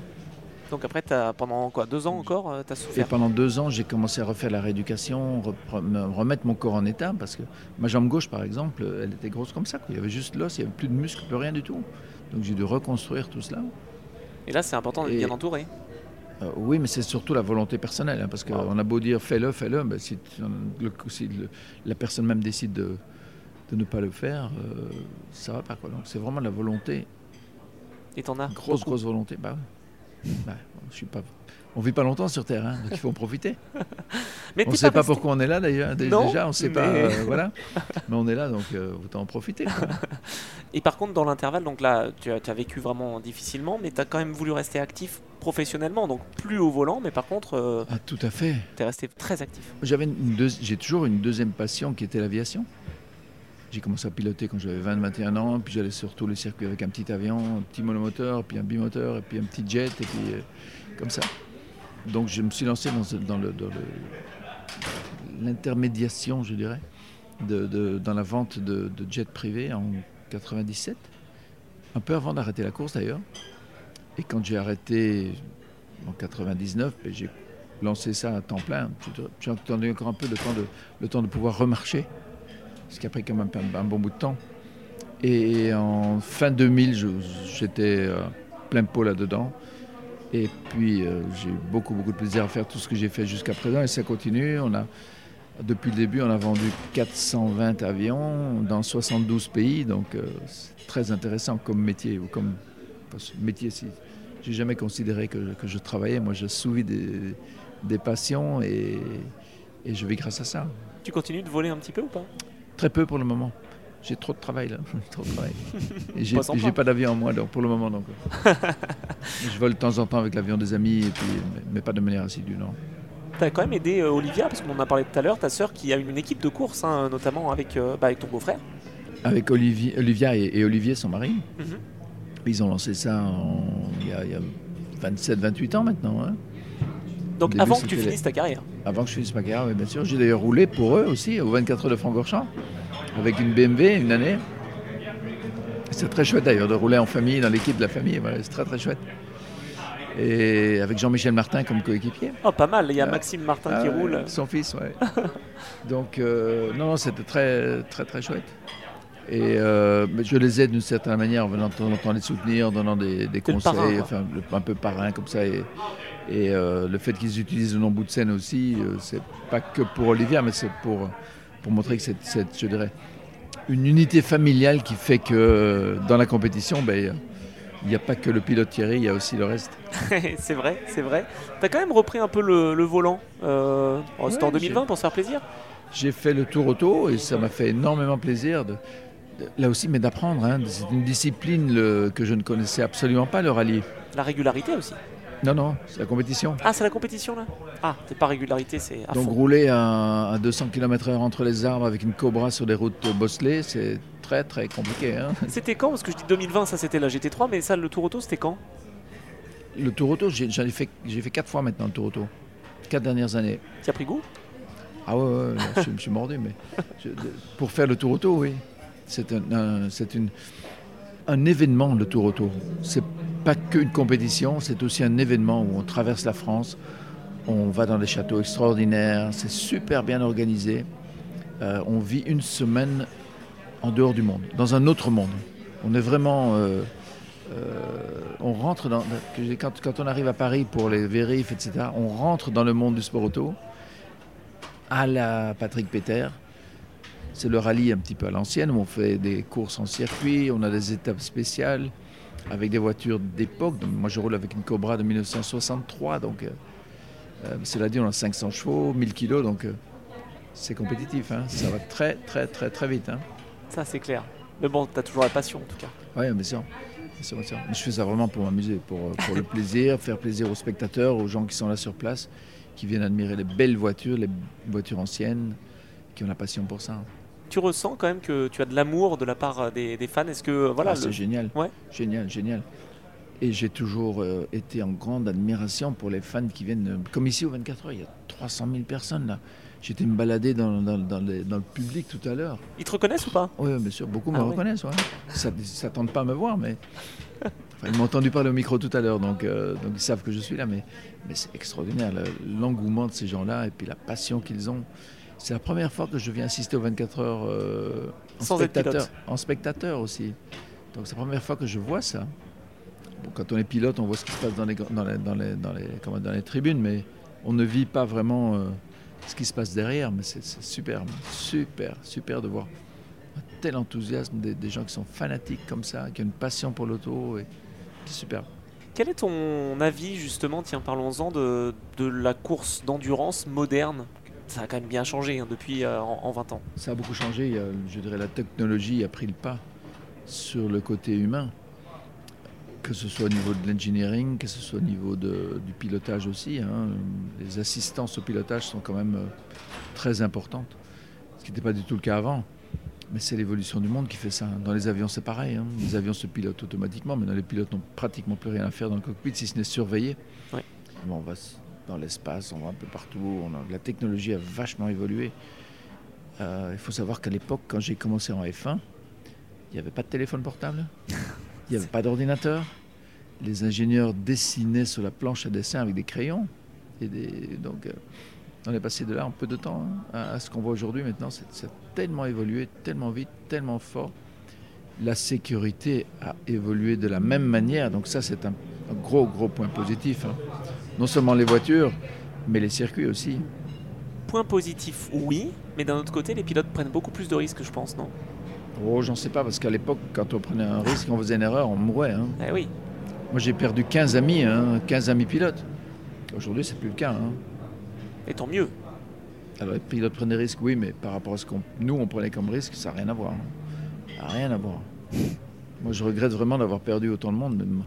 Donc après, as, pendant quoi Deux ans encore, euh, t'as Et souffert pendant deux ans, j'ai commencé à refaire la rééducation, remettre mon corps en état, parce que ma jambe gauche, par exemple, elle était grosse comme ça. quoi. Il y avait juste l'os, il n'y avait plus de muscles, plus rien du tout. Donc j'ai dû reconstruire tout cela. Et là, c'est important d'être bien entouré. Euh, oui, mais c'est surtout la volonté personnelle, hein, parce qu'on Wow. a beau dire fais-le, fais-le, ben, si, tu- le- si le- la personne même décide de, de ne pas le faire, euh, ça va pas. Quoi. Donc c'est vraiment la volonté, Et t'en as grosse, beaucoup. grosse volonté. Bah, ouais. Bah, je suis pas... On vit pas longtemps sur Terre, hein, donc il faut en profiter. <laughs> Mais On ne sait pas resté- pourquoi on est là d'ailleurs. déjà, on ne sait pas. mais- euh, voilà. <laughs> Mais on est là, donc euh, autant en profiter. quoi. Et par contre, dans l'intervalle, donc là, tu as, tu as vécu vraiment difficilement, mais tu as quand même voulu rester actif professionnellement, donc plus au volant, mais par contre, euh, Ah, tout à fait. tu es resté très actif. J'avais J'ai toujours une deuxième passion qui était l'aviation. J'ai commencé à piloter quand j'avais 20-21 ans, puis j'allais sur tous les circuits avec un petit avion, un petit monomoteur, puis un bimoteur, et puis un petit jet, et puis euh, comme ça. Donc je me suis lancé dans, l'intermédiation, je dirais, dans la vente de, jets privés en 97. un peu avant d'arrêter la course d'ailleurs. Et quand j'ai arrêté en 99, ben, j'ai lancé ça à temps plein. J'ai attendu encore un peu le temps de pouvoir remarcher, ce qui a pris quand même un, bon bout de temps. Et en fin 2000, j'étais euh, plein pot là-dedans. Et puis euh, j'ai beaucoup, beaucoup de plaisir à faire tout ce que j'ai fait jusqu'à présent et ça continue. On a, depuis le début, on a vendu 420 avions dans 72 pays, donc euh, c'est très intéressant comme métier ou comme métier. Si j'ai jamais considéré que, je travaillais, moi, je souvis des, des passions et, je vis grâce à ça. Tu continues de voler un petit peu ou pas? Très peu pour le moment. J'ai trop de travail là, <laughs> trop de travail. Et j'ai pas, pas d'avion en moi donc, pour le moment donc. <laughs> je vole de temps en temps avec l'avion des amis et puis, mais pas de manière assidue non. Tu as quand même aidé euh, Olivia, parce qu'on en a parlé tout à l'heure, ta sœur qui a une équipe de course, hein, notamment avec, euh, bah, avec ton beau-frère. Avec Olivia et, Olivier, son mari. Mhm. Ils ont lancé ça il, y a, 27-28 ans maintenant. Hein. Donc avant que tu finisses ta carrière Avant que je finisse ma carrière, oui, bien sûr. J'ai d'ailleurs roulé pour eux aussi, au 24 heures de Francorchamps, avec une BMW une année. C'est très chouette d'ailleurs de rouler en famille, dans l'équipe de la famille. c'est très très chouette et avec Jean-Michel Martin comme coéquipier. Oh, pas mal, il y a Maxime Martin qui ah, roule. Son fils, ouais. <laughs> Donc, euh, non, c'était très, très, très chouette. Et euh, je les aide d'une certaine manière en venant de temps en temps les soutenir, en donnant des, conseils, enfin, un peu parrain comme ça. Et, et euh, le fait qu'ils utilisent le nom bout de scène aussi, c'est pas que pour Olivia, mais c'est pour, pour montrer que c'est, je dirais, une unité familiale qui fait que dans la compétition, ben, il n'y a pas que le pilote Thierry, il y a aussi le reste. <laughs> c'est vrai, c'est vrai. Tu as quand même repris un peu le, volant. Euh, C'était en 2020 pour se faire plaisir? J'ai fait le tour auto et ça m'a fait énormément plaisir. De, là aussi, mais d'apprendre. Hein. C'est une discipline que je ne connaissais absolument pas, le rallye. La régularité aussi non, non, c'est la compétition. Ah, c'est la compétition là Ah, c'est pas régularité, c'est. Donc rouler à, 200 km/h entre les arbres avec une Cobra sur des routes bosselées, c'est très très compliqué. Hein. <laughs> C'était quand? Parce que je dis 2020, ça c'était la GT3, mais ça, le Tour Auto, c'était quand? Le Tour Auto, j'ai fait, fait quatre fois maintenant le Tour Auto. Quatre dernières années. Tu as pris goût? Ah ouais, ouais, je, me suis mordu, mais pour faire le Tour Auto, oui. C'est un, une, un événement, le Tour Auto. C'est pas qu'une compétition, c'est aussi un événement où on traverse la France, on va dans des châteaux extraordinaires, c'est super bien organisé. Euh, on vit une semaine en dehors du monde, dans un autre monde. On est vraiment. Euh, euh, on rentre dans. Quand, on arrive à Paris pour les vérifs, etc., on rentre dans le monde du sport auto à la Patrick Péter. C'est le rallye un petit peu à l'ancienne où on fait des courses en circuit, on a des étapes spéciales avec des voitures d'époque. Moi, je roule avec une Cobra de 1963, donc euh, euh, cela dit, on a 500 chevaux, 1000 kilos, donc euh, c'est compétitif. Hein. Ça va très, très, très, très vite. Hein. Ça, c'est clair. Mais bon, tu as toujours la passion, en tout cas. Oui, bien sûr. sûr. Je fais ça vraiment pour m'amuser, pour, pour le <laughs> plaisir, faire plaisir aux spectateurs, aux gens qui sont là sur place, qui viennent admirer les belles voitures, les voitures anciennes, qui ont la passion pour ça tu ressens quand même que tu as de l'amour de la part des, fans? Est-ce que voilà, ah, c'est génial, ouais. génial, génial. Et j'ai toujours euh, été en grande admiration pour les fans qui viennent, euh, comme ici au 24 heures, il y a 300 000 personnes là. J'étais me balader dans, dans, dans, le public tout à l'heure. Ils te reconnaissent ou pas? Oui, bien sûr, beaucoup me ah reconnaissent. Ouais. Ça ne s'attendent pas à me voir, mais <laughs> ils m'ont entendu parler au micro tout à l'heure, donc, euh, donc ils savent que je suis là. Mais, mais c'est extraordinaire, l'engouement de ces gens-là et puis la passion qu'ils ont. C'est la première fois que je viens assister aux 24 heures euh, en, spectateur, en spectateur aussi. Donc c'est la première fois que je vois ça. quand on est pilote, on voit ce qui se passe dans les, dans les, dans les, dans les, dans les tribunes, mais on ne vit pas vraiment euh, ce qui se passe derrière. Mais c'est super, super, super de voir un tel enthousiasme des, gens qui sont fanatiques comme ça, qui ont une passion pour l'auto. C'est super. Quel est ton avis justement, tiens parlons-en, de, de la course d'endurance moderne? Ça a quand même bien changé hein, depuis euh, en, 20 ans. Ça a beaucoup changé. je dirais la technologie a pris le pas sur le côté humain, que ce soit au niveau de l'engineering, que ce soit au niveau du pilotage aussi. Hein. Les assistances au pilotage sont quand même euh, très importantes, ce qui n'était pas du tout le cas avant. Mais c'est l'évolution du monde qui fait ça. Dans les avions, c'est pareil. Hein. Les avions se pilotent automatiquement, mais les pilotes n'ont pratiquement plus rien à faire dans le cockpit, si ce n'est surveiller. Bon, on va dans l'espace, on va un peu partout. La technologie a vachement évolué. Euh, il faut savoir qu'à l'époque, quand j'ai commencé en F1, il n'y avait pas de téléphone portable. Il n'y avait pas d'ordinateur. Les ingénieurs dessinaient sur la planche à dessin avec des crayons. Donc, euh, on est passé de là en peu de temps hein, à, ce qu'on voit aujourd'hui. Maintenant, c'est c'est tellement évolué, tellement vite, tellement fort. La sécurité a évolué de la même manière. Donc ça, c'est un, un gros, gros point positif. hein. Non seulement les voitures, mais les circuits aussi. Point positif, oui, mais d'un autre côté, les pilotes prennent beaucoup plus de risques, je pense, non? Oh, j'en sais pas, parce qu'à l'époque, quand on prenait un risque, on faisait une erreur, on mourait. hein. Eh oui. Moi, j'ai perdu 15 amis, hein, 15 amis pilotes. Aujourd'hui, c'est plus le cas. hein. Et tant mieux. Alors, les pilotes prennent des risques, oui, mais par rapport à ce qu'on nous, on prenait comme risque, ça n'a rien à voir. hein. Ça n'a rien à voir. <laughs> Moi, je regrette vraiment d'avoir perdu autant de monde, même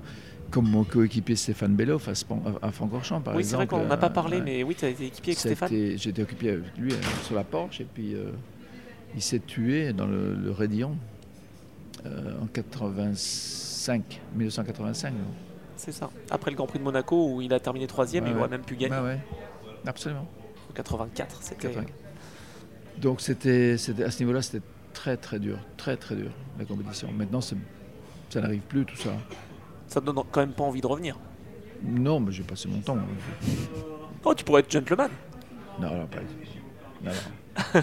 comme mon coéquipier Stéphane Belloff à, Span- à Francorchamps, par oui, c'est exemple. vrai qu'on n'a pas euh, parlé, mais oui, tu as été équipier avec Stéphane. été- J'étais occupé avec lui euh, sur la Porsche et puis euh, il s'est tué dans le, le en 85, 1985. non? C'est ça. Après le Grand Prix de Monaco, où il a terminé troisième, Ouais, il ouais. aurait même pu gagner. Ouais, ouais, absolument. En 84, c'était. 84. Donc c'était, à ce niveau-là, c'était très très dur, très très dur la compétition. Maintenant, ça n'arrive plus tout ça. Ça te donne quand même pas envie de revenir. Non, mais j'ai passé mon temps. Oh, tu pourrais être gentleman. Non, non, pas. Non, non. <laughs>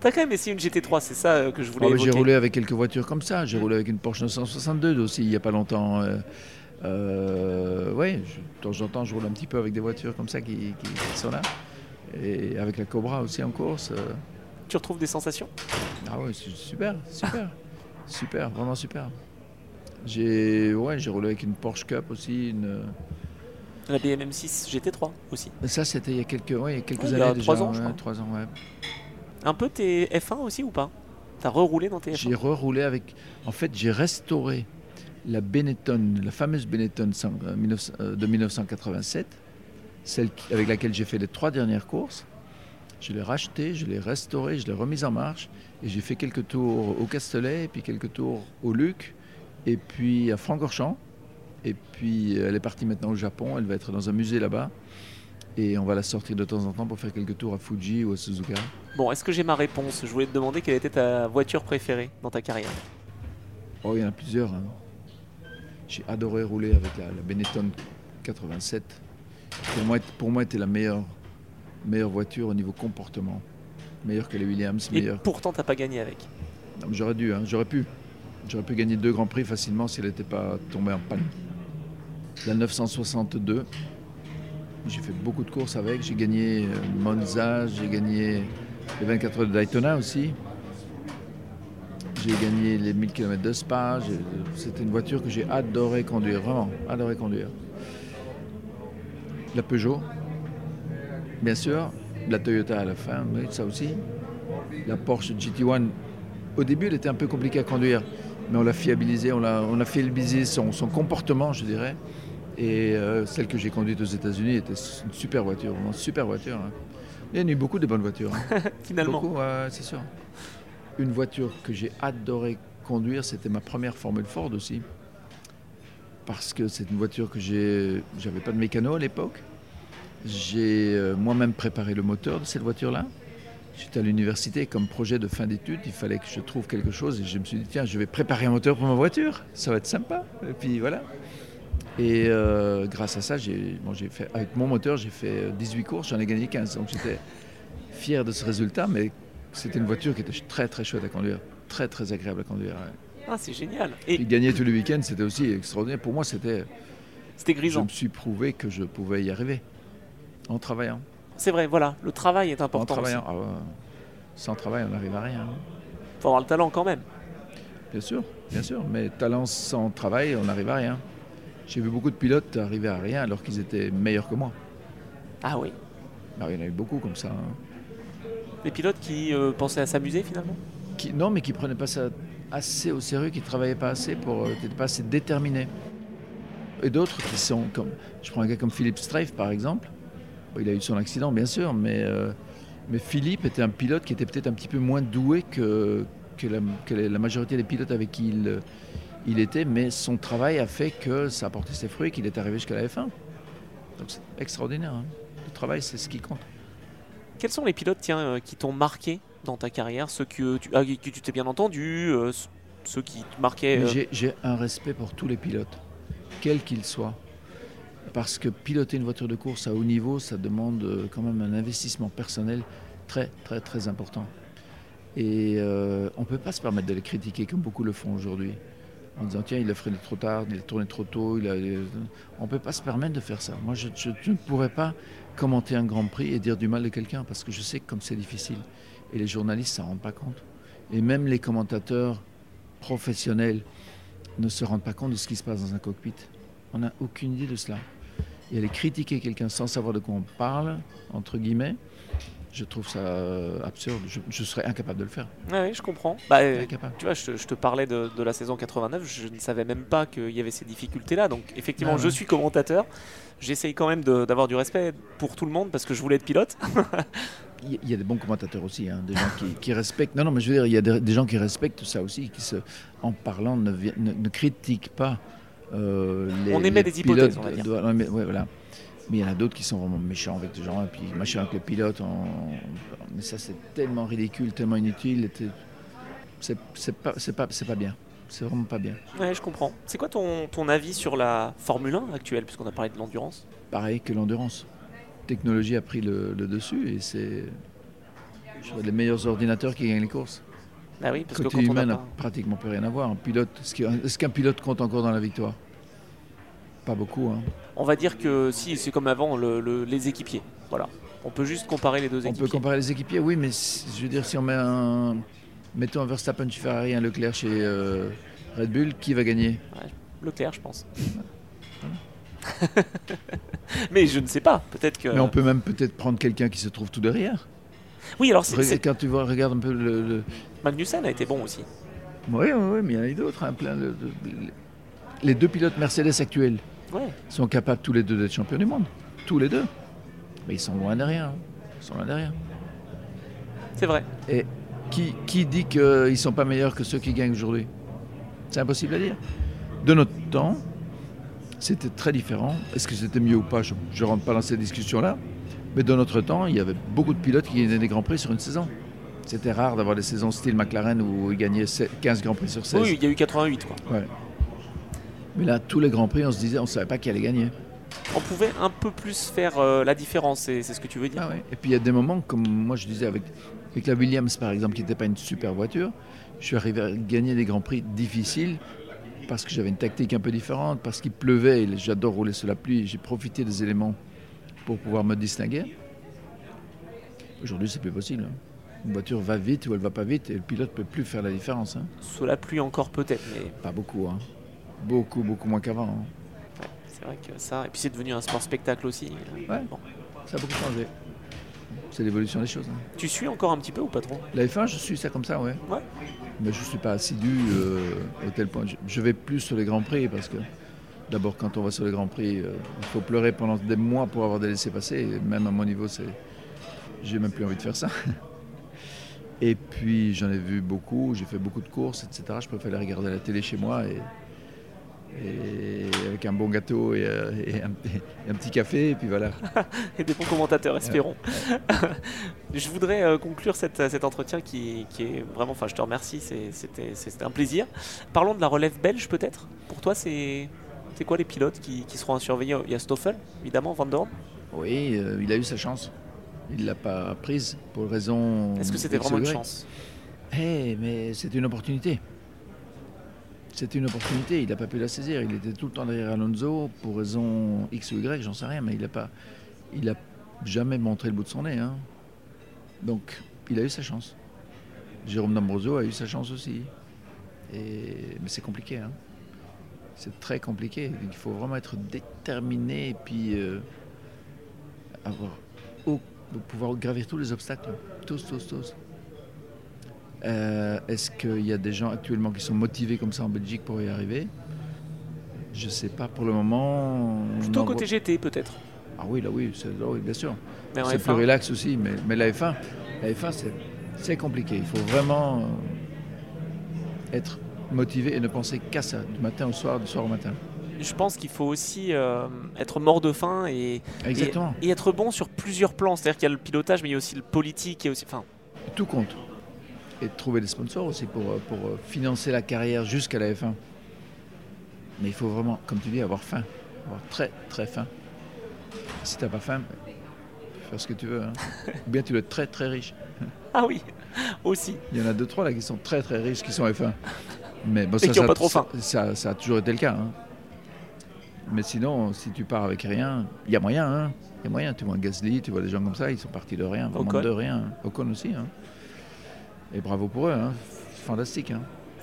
T'as quand même essayé une GT3, c'est ça euh, que je voulais Oh, j'ai roulé avec quelques voitures comme ça. J'ai roulé avec une Porsche 962 aussi il n'y a pas longtemps. Euh, euh, ouais, je- de temps en temps, je roule un petit peu avec des voitures comme ça qui, qui- qui sont là. Et avec la Cobra aussi en course. euh. Tu retrouves des sensations? Ah c'est super, super, super, vraiment super. J'ai ouais, roulé avec une Porsche Cup aussi. Une... La BMM6 GT3 aussi. Ça, c'était il y a quelques, ouais, il y a quelques Ouais, il y années a déjà. trois ans, je ouais, crois. ans, ouais. Un peu tes F1 aussi ou pas? T'as reroulé dans tes F1 J'ai reroulé avec. En fait, j'ai restauré la Benetton, la fameuse Benetton euh, 19 euh, de 1987, celle avec laquelle j'ai fait les trois dernières courses. Je l'ai rachetée, je l'ai restaurée, je l'ai remise en marche et j'ai fait quelques tours au Castellet, et puis quelques tours au Luc, et puis à Francorchamps. Et puis euh, elle est partie maintenant au Japon, elle va être dans un musée là-bas. Et on va la sortir de temps en temps pour faire quelques tours à Fuji ou à Suzuka. Bon, est-ce que j'ai ma réponse? Je voulais te demander quelle était ta voiture préférée dans ta carrière. Oh, il y en a plusieurs. hein. J'ai adoré rouler avec la, la Benetton 87. Pour moi, pour moi, était la meilleure, meilleure voiture au niveau comportement. Meilleure que les Williams, Et meilleure. pourtant, t'as pas gagné avec. J'aurais dû, hein, j'aurais pu. J'aurais pu gagner deux grands prix facilement si elle n'était pas tombée en panne. La 962, j'ai fait beaucoup de courses avec. J'ai gagné euh, Monza, j'ai gagné les 24 heures de Daytona aussi. J'ai gagné les 1000 km de Spa. C'était une voiture que j'ai adoré conduire, vraiment, adoré conduire. La Peugeot, bien sûr. La Toyota à la fin, ça aussi. La Porsche GT1, au début, elle était un peu compliquée à conduire, mais on l'a fiabilisée, on a, on a fiabilisé son, son comportement, je dirais. Et euh, celle que j'ai conduite aux États-Unis était une super voiture, vraiment super voiture. hein. Il y en a eu beaucoup de bonnes voitures. hein. <laughs> Finalement. Beaucoup, c'est sûr. Une voiture que j'ai adoré conduire, c'était ma première Formule Ford aussi. Parce que c'est une voiture que j'ai. J'avais pas de mécano à l'époque. J'ai euh, moi-même préparé le moteur de cette voiture-là. J'étais à l'université comme projet de fin d'études, il fallait que je trouve quelque chose et je me suis dit tiens, je vais préparer un moteur pour ma voiture, ça va être sympa. Et puis voilà. Et euh, grâce à ça, j'ai bon, j'ai fait avec mon moteur, j'ai fait euh, 18 courses, j'en ai gagné 15. Donc j'étais fier de ce résultat, mais c'était une voiture qui était très très chouette à conduire, très très agréable à conduire. ouais. Ah, c'est génial. Et Puis gagner tous les week-ends, c'était aussi extraordinaire. Pour moi, c'était, c'était je grisant. me suis prouvé que je pouvais y arriver en travaillant, C'est vrai, voilà. Le travail est en important. aussi. travaillant. Ah sans travail, on n'arrive à rien. hein. Faut avoir le talent quand même. Bien sûr, bien sûr. Mais talent sans travail, on n'arrive à rien. J'ai vu beaucoup de pilotes arriver à rien alors qu'ils étaient meilleurs que moi. Ah oui. Alors, il y en a eu beaucoup comme ça. hein. Les pilotes qui euh, pensaient à s'amuser finalement? Qui, non, mais qui ne prenaient pas ça assez au sérieux, qui ne travaillaient pas assez, pour, euh, qui n'étaient pas assez déterminés. Et d'autres qui sont comme. Je prends un gars comme Philippe Streif par exemple. Il a eu son accident, bien sûr, mais, euh, mais Philippe était un pilote qui était peut-être un petit peu moins doué que, que, la, que la majorité des pilotes avec qui il, il était, mais son travail a fait que ça a porté ses fruits et qu'il est arrivé jusqu'à la F1. Donc c'est extraordinaire. hein. Le travail, c'est ce qui compte. Quels sont les pilotes tiens, euh, qui t'ont marqué dans ta carrière? Ceux que tu, ah, que tu t'es bien entendu, euh, ceux qui marquaient. Euh, J'ai un respect pour tous les pilotes, quels qu'ils soient. Parce que piloter une voiture de course à haut niveau, ça demande euh, quand même un investissement personnel très, très, très important. Et euh, on ne peut pas se permettre de les critiquer comme beaucoup le font aujourd'hui. En disant, tiens, il a freiné trop tard, il a tourné trop tôt. Il a... On ne peut pas se permettre de faire ça. Moi, je, ne pourrais pas commenter un Grand Prix et dire du mal de quelqu'un parce que je sais comme c'est difficile. Et les journalistes ne s'en rendent pas compte. Et même les commentateurs professionnels ne se rendent pas compte de ce qui se passe dans un cockpit. On n'a aucune idée de cela. Et aller critiquer quelqu'un sans savoir de quoi on parle, entre guillemets, je trouve ça euh, absurde. Je, je serais incapable de le faire. ouais, ouais, je comprends. Bah, euh, tu vois, je, je te parlais de, de la saison 89, je ne savais même pas qu'il y avait ces difficultés-là. Donc, effectivement, Ah ouais. je suis commentateur. J'essaye quand même d'avoir du respect pour tout le monde parce que je voulais être pilote. Il y, a- des bons commentateurs aussi, hein, des gens qui, qui respectent. Non, non, mais je veux dire, il y a des, des gens qui respectent ça aussi, qui, se, en parlant, ne, ne, ne critiquent pas euh, les. On émet des hypothèses, on va dire. de- ouais, mais, ouais, voilà. Mais il y en a d'autres qui sont vraiment méchants avec les gens, et puis machin avec les pilotes. en- Mais ça, c'est tellement ridicule, tellement inutile. C'est pas, c'est pas, c'est pas bien. C'est vraiment pas bien. Ouais, je comprends. C'est quoi ton, ton avis sur la Formule 1 actuelle, puisqu'on a parlé de l'endurance? Pareil que l'endurance. La technologie a pris le, le dessus et c'est les meilleurs ordinateurs qui gagnent les courses. Bah oui, parce Côté que quand on humain n'a pas- pratiquement plus rien à voir. Un pilote, est-ce qu'un pilote compte encore dans la victoire? Pas beaucoup. Hein. On va dire que si, c'est comme avant, le- le- les équipiers. Voilà. On peut juste comparer les deux On équipiers. peut comparer les équipiers, oui, mais si- je veux dire, si on met un. Mettons un Verstappen chez Ferrari, un Leclerc chez euh, Red Bull, qui va gagner? Leclerc, je pense. <laughs> Mais je ne sais pas. Peut-être que. Mais on peut même peut-être prendre quelqu'un qui se trouve tout derrière. Oui, alors c'est- Quand tu vois, regarde un peu le. le- Magnussen a été bon aussi. Oui, oui, oui, mais il y en a d'autres. hein, plein de- de- Les deux pilotes Mercedes actuels Ouais. sont capables tous les deux d'être champions du monde. Tous les deux. Mais ils sont loin derrière. hein. Ils sont loin derrière. C'est vrai. Et qui, qui dit qu'ils ne sont pas meilleurs que ceux qui gagnent aujourd'hui? C'est impossible à dire. De notre temps, c'était très différent. Est-ce que c'était mieux ou pas? Je ne rentre pas dans cette discussion-là. Mais de notre temps, il y avait beaucoup de pilotes qui gagnaient des Grands Prix sur une saison. C'était rare d'avoir des saisons style McLaren où ils gagnaient se- 15 Grands Prix sur 16. Oui, il y a eu 88 quoi. Ouais. Mais là, tous les Grands Prix, on se disait, on ne savait pas qui allait gagner. On pouvait un peu plus faire euh, la différence, c'est ce que tu veux dire. Ah ouais. Et puis il y a des moments, comme moi je disais avec, avec la Williams par exemple, qui n'était pas une super voiture, je suis arrivé à gagner des grands prix difficiles parce que j'avais une tactique un peu différente, parce qu'il pleuvait, j'adore rouler sous la pluie, j'ai profité des éléments pour pouvoir me distinguer. Aujourd'hui, c'est plus possible. hein. Une voiture va vite ou elle va pas vite et le pilote peut plus faire la différence. hein. Sous la pluie encore peut-être, mais Pas beaucoup. hein. Beaucoup, beaucoup moins qu'avant. hein. ouais, c'est vrai que ça. Et puis c'est devenu un sport spectacle aussi. Ouais. Bon. Ça a beaucoup changé. C'est l'évolution des choses. hein. Tu suis encore un petit peu ou pas trop? La F1, je suis ça comme ça, ouais. Ouais. Mais je ne suis pas assidu euh, au tel point. Je vais plus sur les Grands Prix parce que d'abord, quand on va sur les Grands Prix, euh, il faut pleurer pendant des mois pour avoir des laissés-passer. Même à mon niveau, c'est, j'ai même plus envie de faire ça. <laughs> Et puis, j'en ai vu beaucoup, j'ai fait beaucoup de courses, etc. Je préfère les regarder à la télé chez moi et, et avec un bon gâteau et, euh, et un, et un petit café. Et puis voilà. <laughs> Et des bons commentateurs, espérons. <laughs> je voudrais euh, conclure cette- cet entretien qui, qui est vraiment. Enfin, je te remercie, c'était un plaisir. Parlons de la relève belge peut-être? Pour toi, c'est. C'est quoi les pilotes qui, qui seront à surveiller? Il y a Stoffel, évidemment, Van Dorn. Oui, euh, il a eu sa chance. Il ne l'a pas prise pour raison. Est-ce que c'était vraiment une chance? Eh, mais c'était une opportunité. C'était une opportunité, il n'a pas pu la saisir. Il était tout le temps derrière Alonso pour raison X ou Y, j'en sais rien, mais il n'a pas, il a jamais montré le bout de son nez. hein. Donc, il a eu sa chance. Jérôme D'Ambrosio a eu sa chance aussi. Et, mais c'est compliqué. hein. C'est très compliqué. Il faut vraiment être déterminé et puis euh, avoir, au- pouvoir gravir tous les obstacles. Tous, tous, tous. Euh, Est-ce qu'il y a des gens actuellement qui sont motivés comme ça en Belgique pour y arriver? Je ne sais pas pour le moment. Plutôt côté voit- GT peut-être. Ah oui, là oui, c'est- là oui, bien sûr. C'est plus F1, relax aussi, mais, mais la F1, la F1 c'est- c'est compliqué. Il faut vraiment euh, être motivé et ne penser qu'à ça, du matin au soir, du soir au matin. je pense qu'il faut aussi euh, être mort de faim et, Exactement. et, et être bon sur plusieurs plans. C'est-à-dire qu'il y a le pilotage, mais il y a aussi le politique. Et aussi, Tout compte. et trouver des sponsors aussi pour, euh, pour euh, financer la carrière jusqu'à la F1. Mais il faut vraiment, comme tu dis, avoir faim. Avoir très très faim. Si tu n'as pas faim, faire ce que tu veux. Hein. <laughs> Ou bien tu dois être très très riche. Ah oui, aussi. Il y en a deux, trois là qui sont très très riches, qui sont F1. Mais bon, Et qui ont pas trop faim. Ça, ça a toujours été le cas. hein. Mais sinon, si tu pars avec rien, il y a moyen. hein. Y a moyen. Tu vois Gasly, tu vois des gens comme ça, ils sont partis de rien, vraiment Ocon. de rien. Ocon aussi. hein. Et bravo pour eux. Fantastique.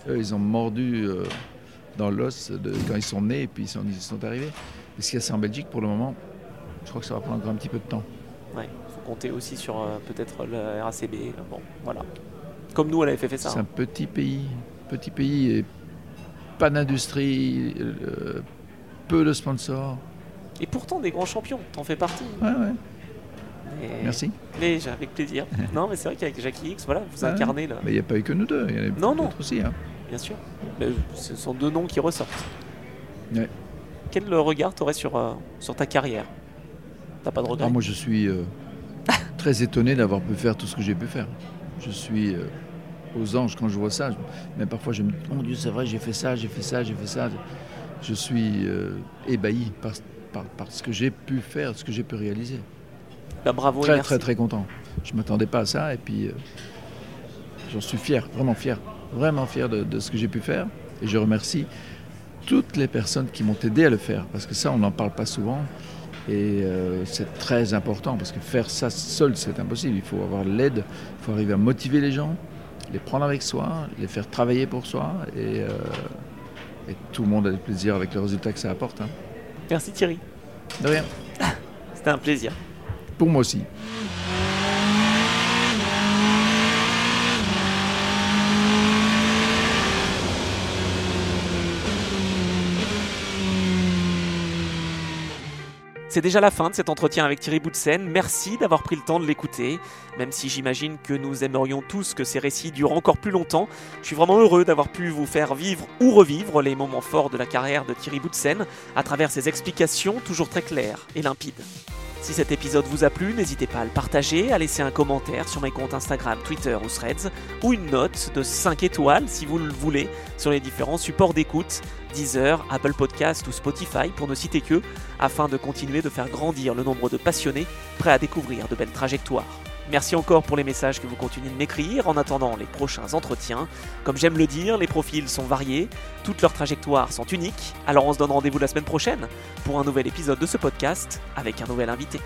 Eux, ils ont mordu euh, dans l'os de- quand ils sont nés et puis ils sont, ils sont arrivés. Et ce qu'il y a, c'est en Belgique pour le moment. Je crois que ça va prendre encore un petit peu de temps. Ouais, faut compter aussi sur euh, peut-être le RACB. Bon, voilà. Comme nous à la FFSA. C'est un petit pays, petit pays et pas d'industrie, euh, peu de sponsors. Et pourtant des grands champions, t'en fais partie. Ouais, ouais. Et- Merci. Mais avec plaisir. <laughs> non, mais c'est vrai qu'avec Jackie X, voilà, vous incarnez là. Mais il n'y a pas eu que nous deux, il y en a Non, non. aussi. hein. Bien sûr. Mais ce sont deux noms qui ressortent. Ouais. Quel regard t'aurais sur, euh, sur ta carrière? T'as pas de regret Ah, moi, je suis euh, <laughs> très étonné d'avoir pu faire tout ce que j'ai pu faire. Je suis euh, aux anges quand je vois ça. Mais parfois, je me dis, mon Dieu, c'est vrai, j'ai fait ça, j'ai fait ça, j'ai fait ça. Je suis euh, ébahi par, par, par ce que j'ai pu faire, ce que j'ai pu réaliser. Bah, bravo Très, merci. très, très content. Je ne m'attendais pas à ça et puis euh, j'en suis fier, vraiment fier, vraiment fier de, de ce que j'ai pu faire. Et je remercie toutes les personnes qui m'ont aidé à le faire parce que ça, on n'en parle pas souvent. Et euh, c'est très important parce que faire ça seul, c'est impossible. Il faut avoir l'aide, il faut arriver à motiver les gens, les prendre avec soi, les faire travailler pour soi. Et, euh, et tout le monde a du plaisir avec le résultat que ça apporte. hein. Merci Thierry. De rien. <laughs> C'était un plaisir. Pour moi aussi. C'est déjà la fin de cet entretien avec Thierry Boutsen. Merci d'avoir pris le temps de l'écouter. Même si j'imagine que nous aimerions tous que ces récits durent encore plus longtemps, je suis vraiment heureux d'avoir pu vous faire vivre ou revivre les moments forts de la carrière de Thierry Boutsen à travers ses explications toujours très claires et limpides. Si cet épisode vous a plu, n'hésitez pas à le partager, à laisser un commentaire sur mes comptes Instagram, Twitter ou Threads, ou une note de 5 étoiles si vous le voulez sur les différents supports d'écoute, Deezer, Apple Podcast ou Spotify pour ne citer que, afin de continuer de faire grandir le nombre de passionnés prêts à découvrir de belles trajectoires. Merci encore pour les messages que vous continuez de m'écrire en attendant les prochains entretiens. Comme j'aime le dire, les profils sont variés, toutes leurs trajectoires sont uniques, alors on se donne rendez-vous la semaine prochaine pour un nouvel épisode de ce podcast avec un nouvel invité.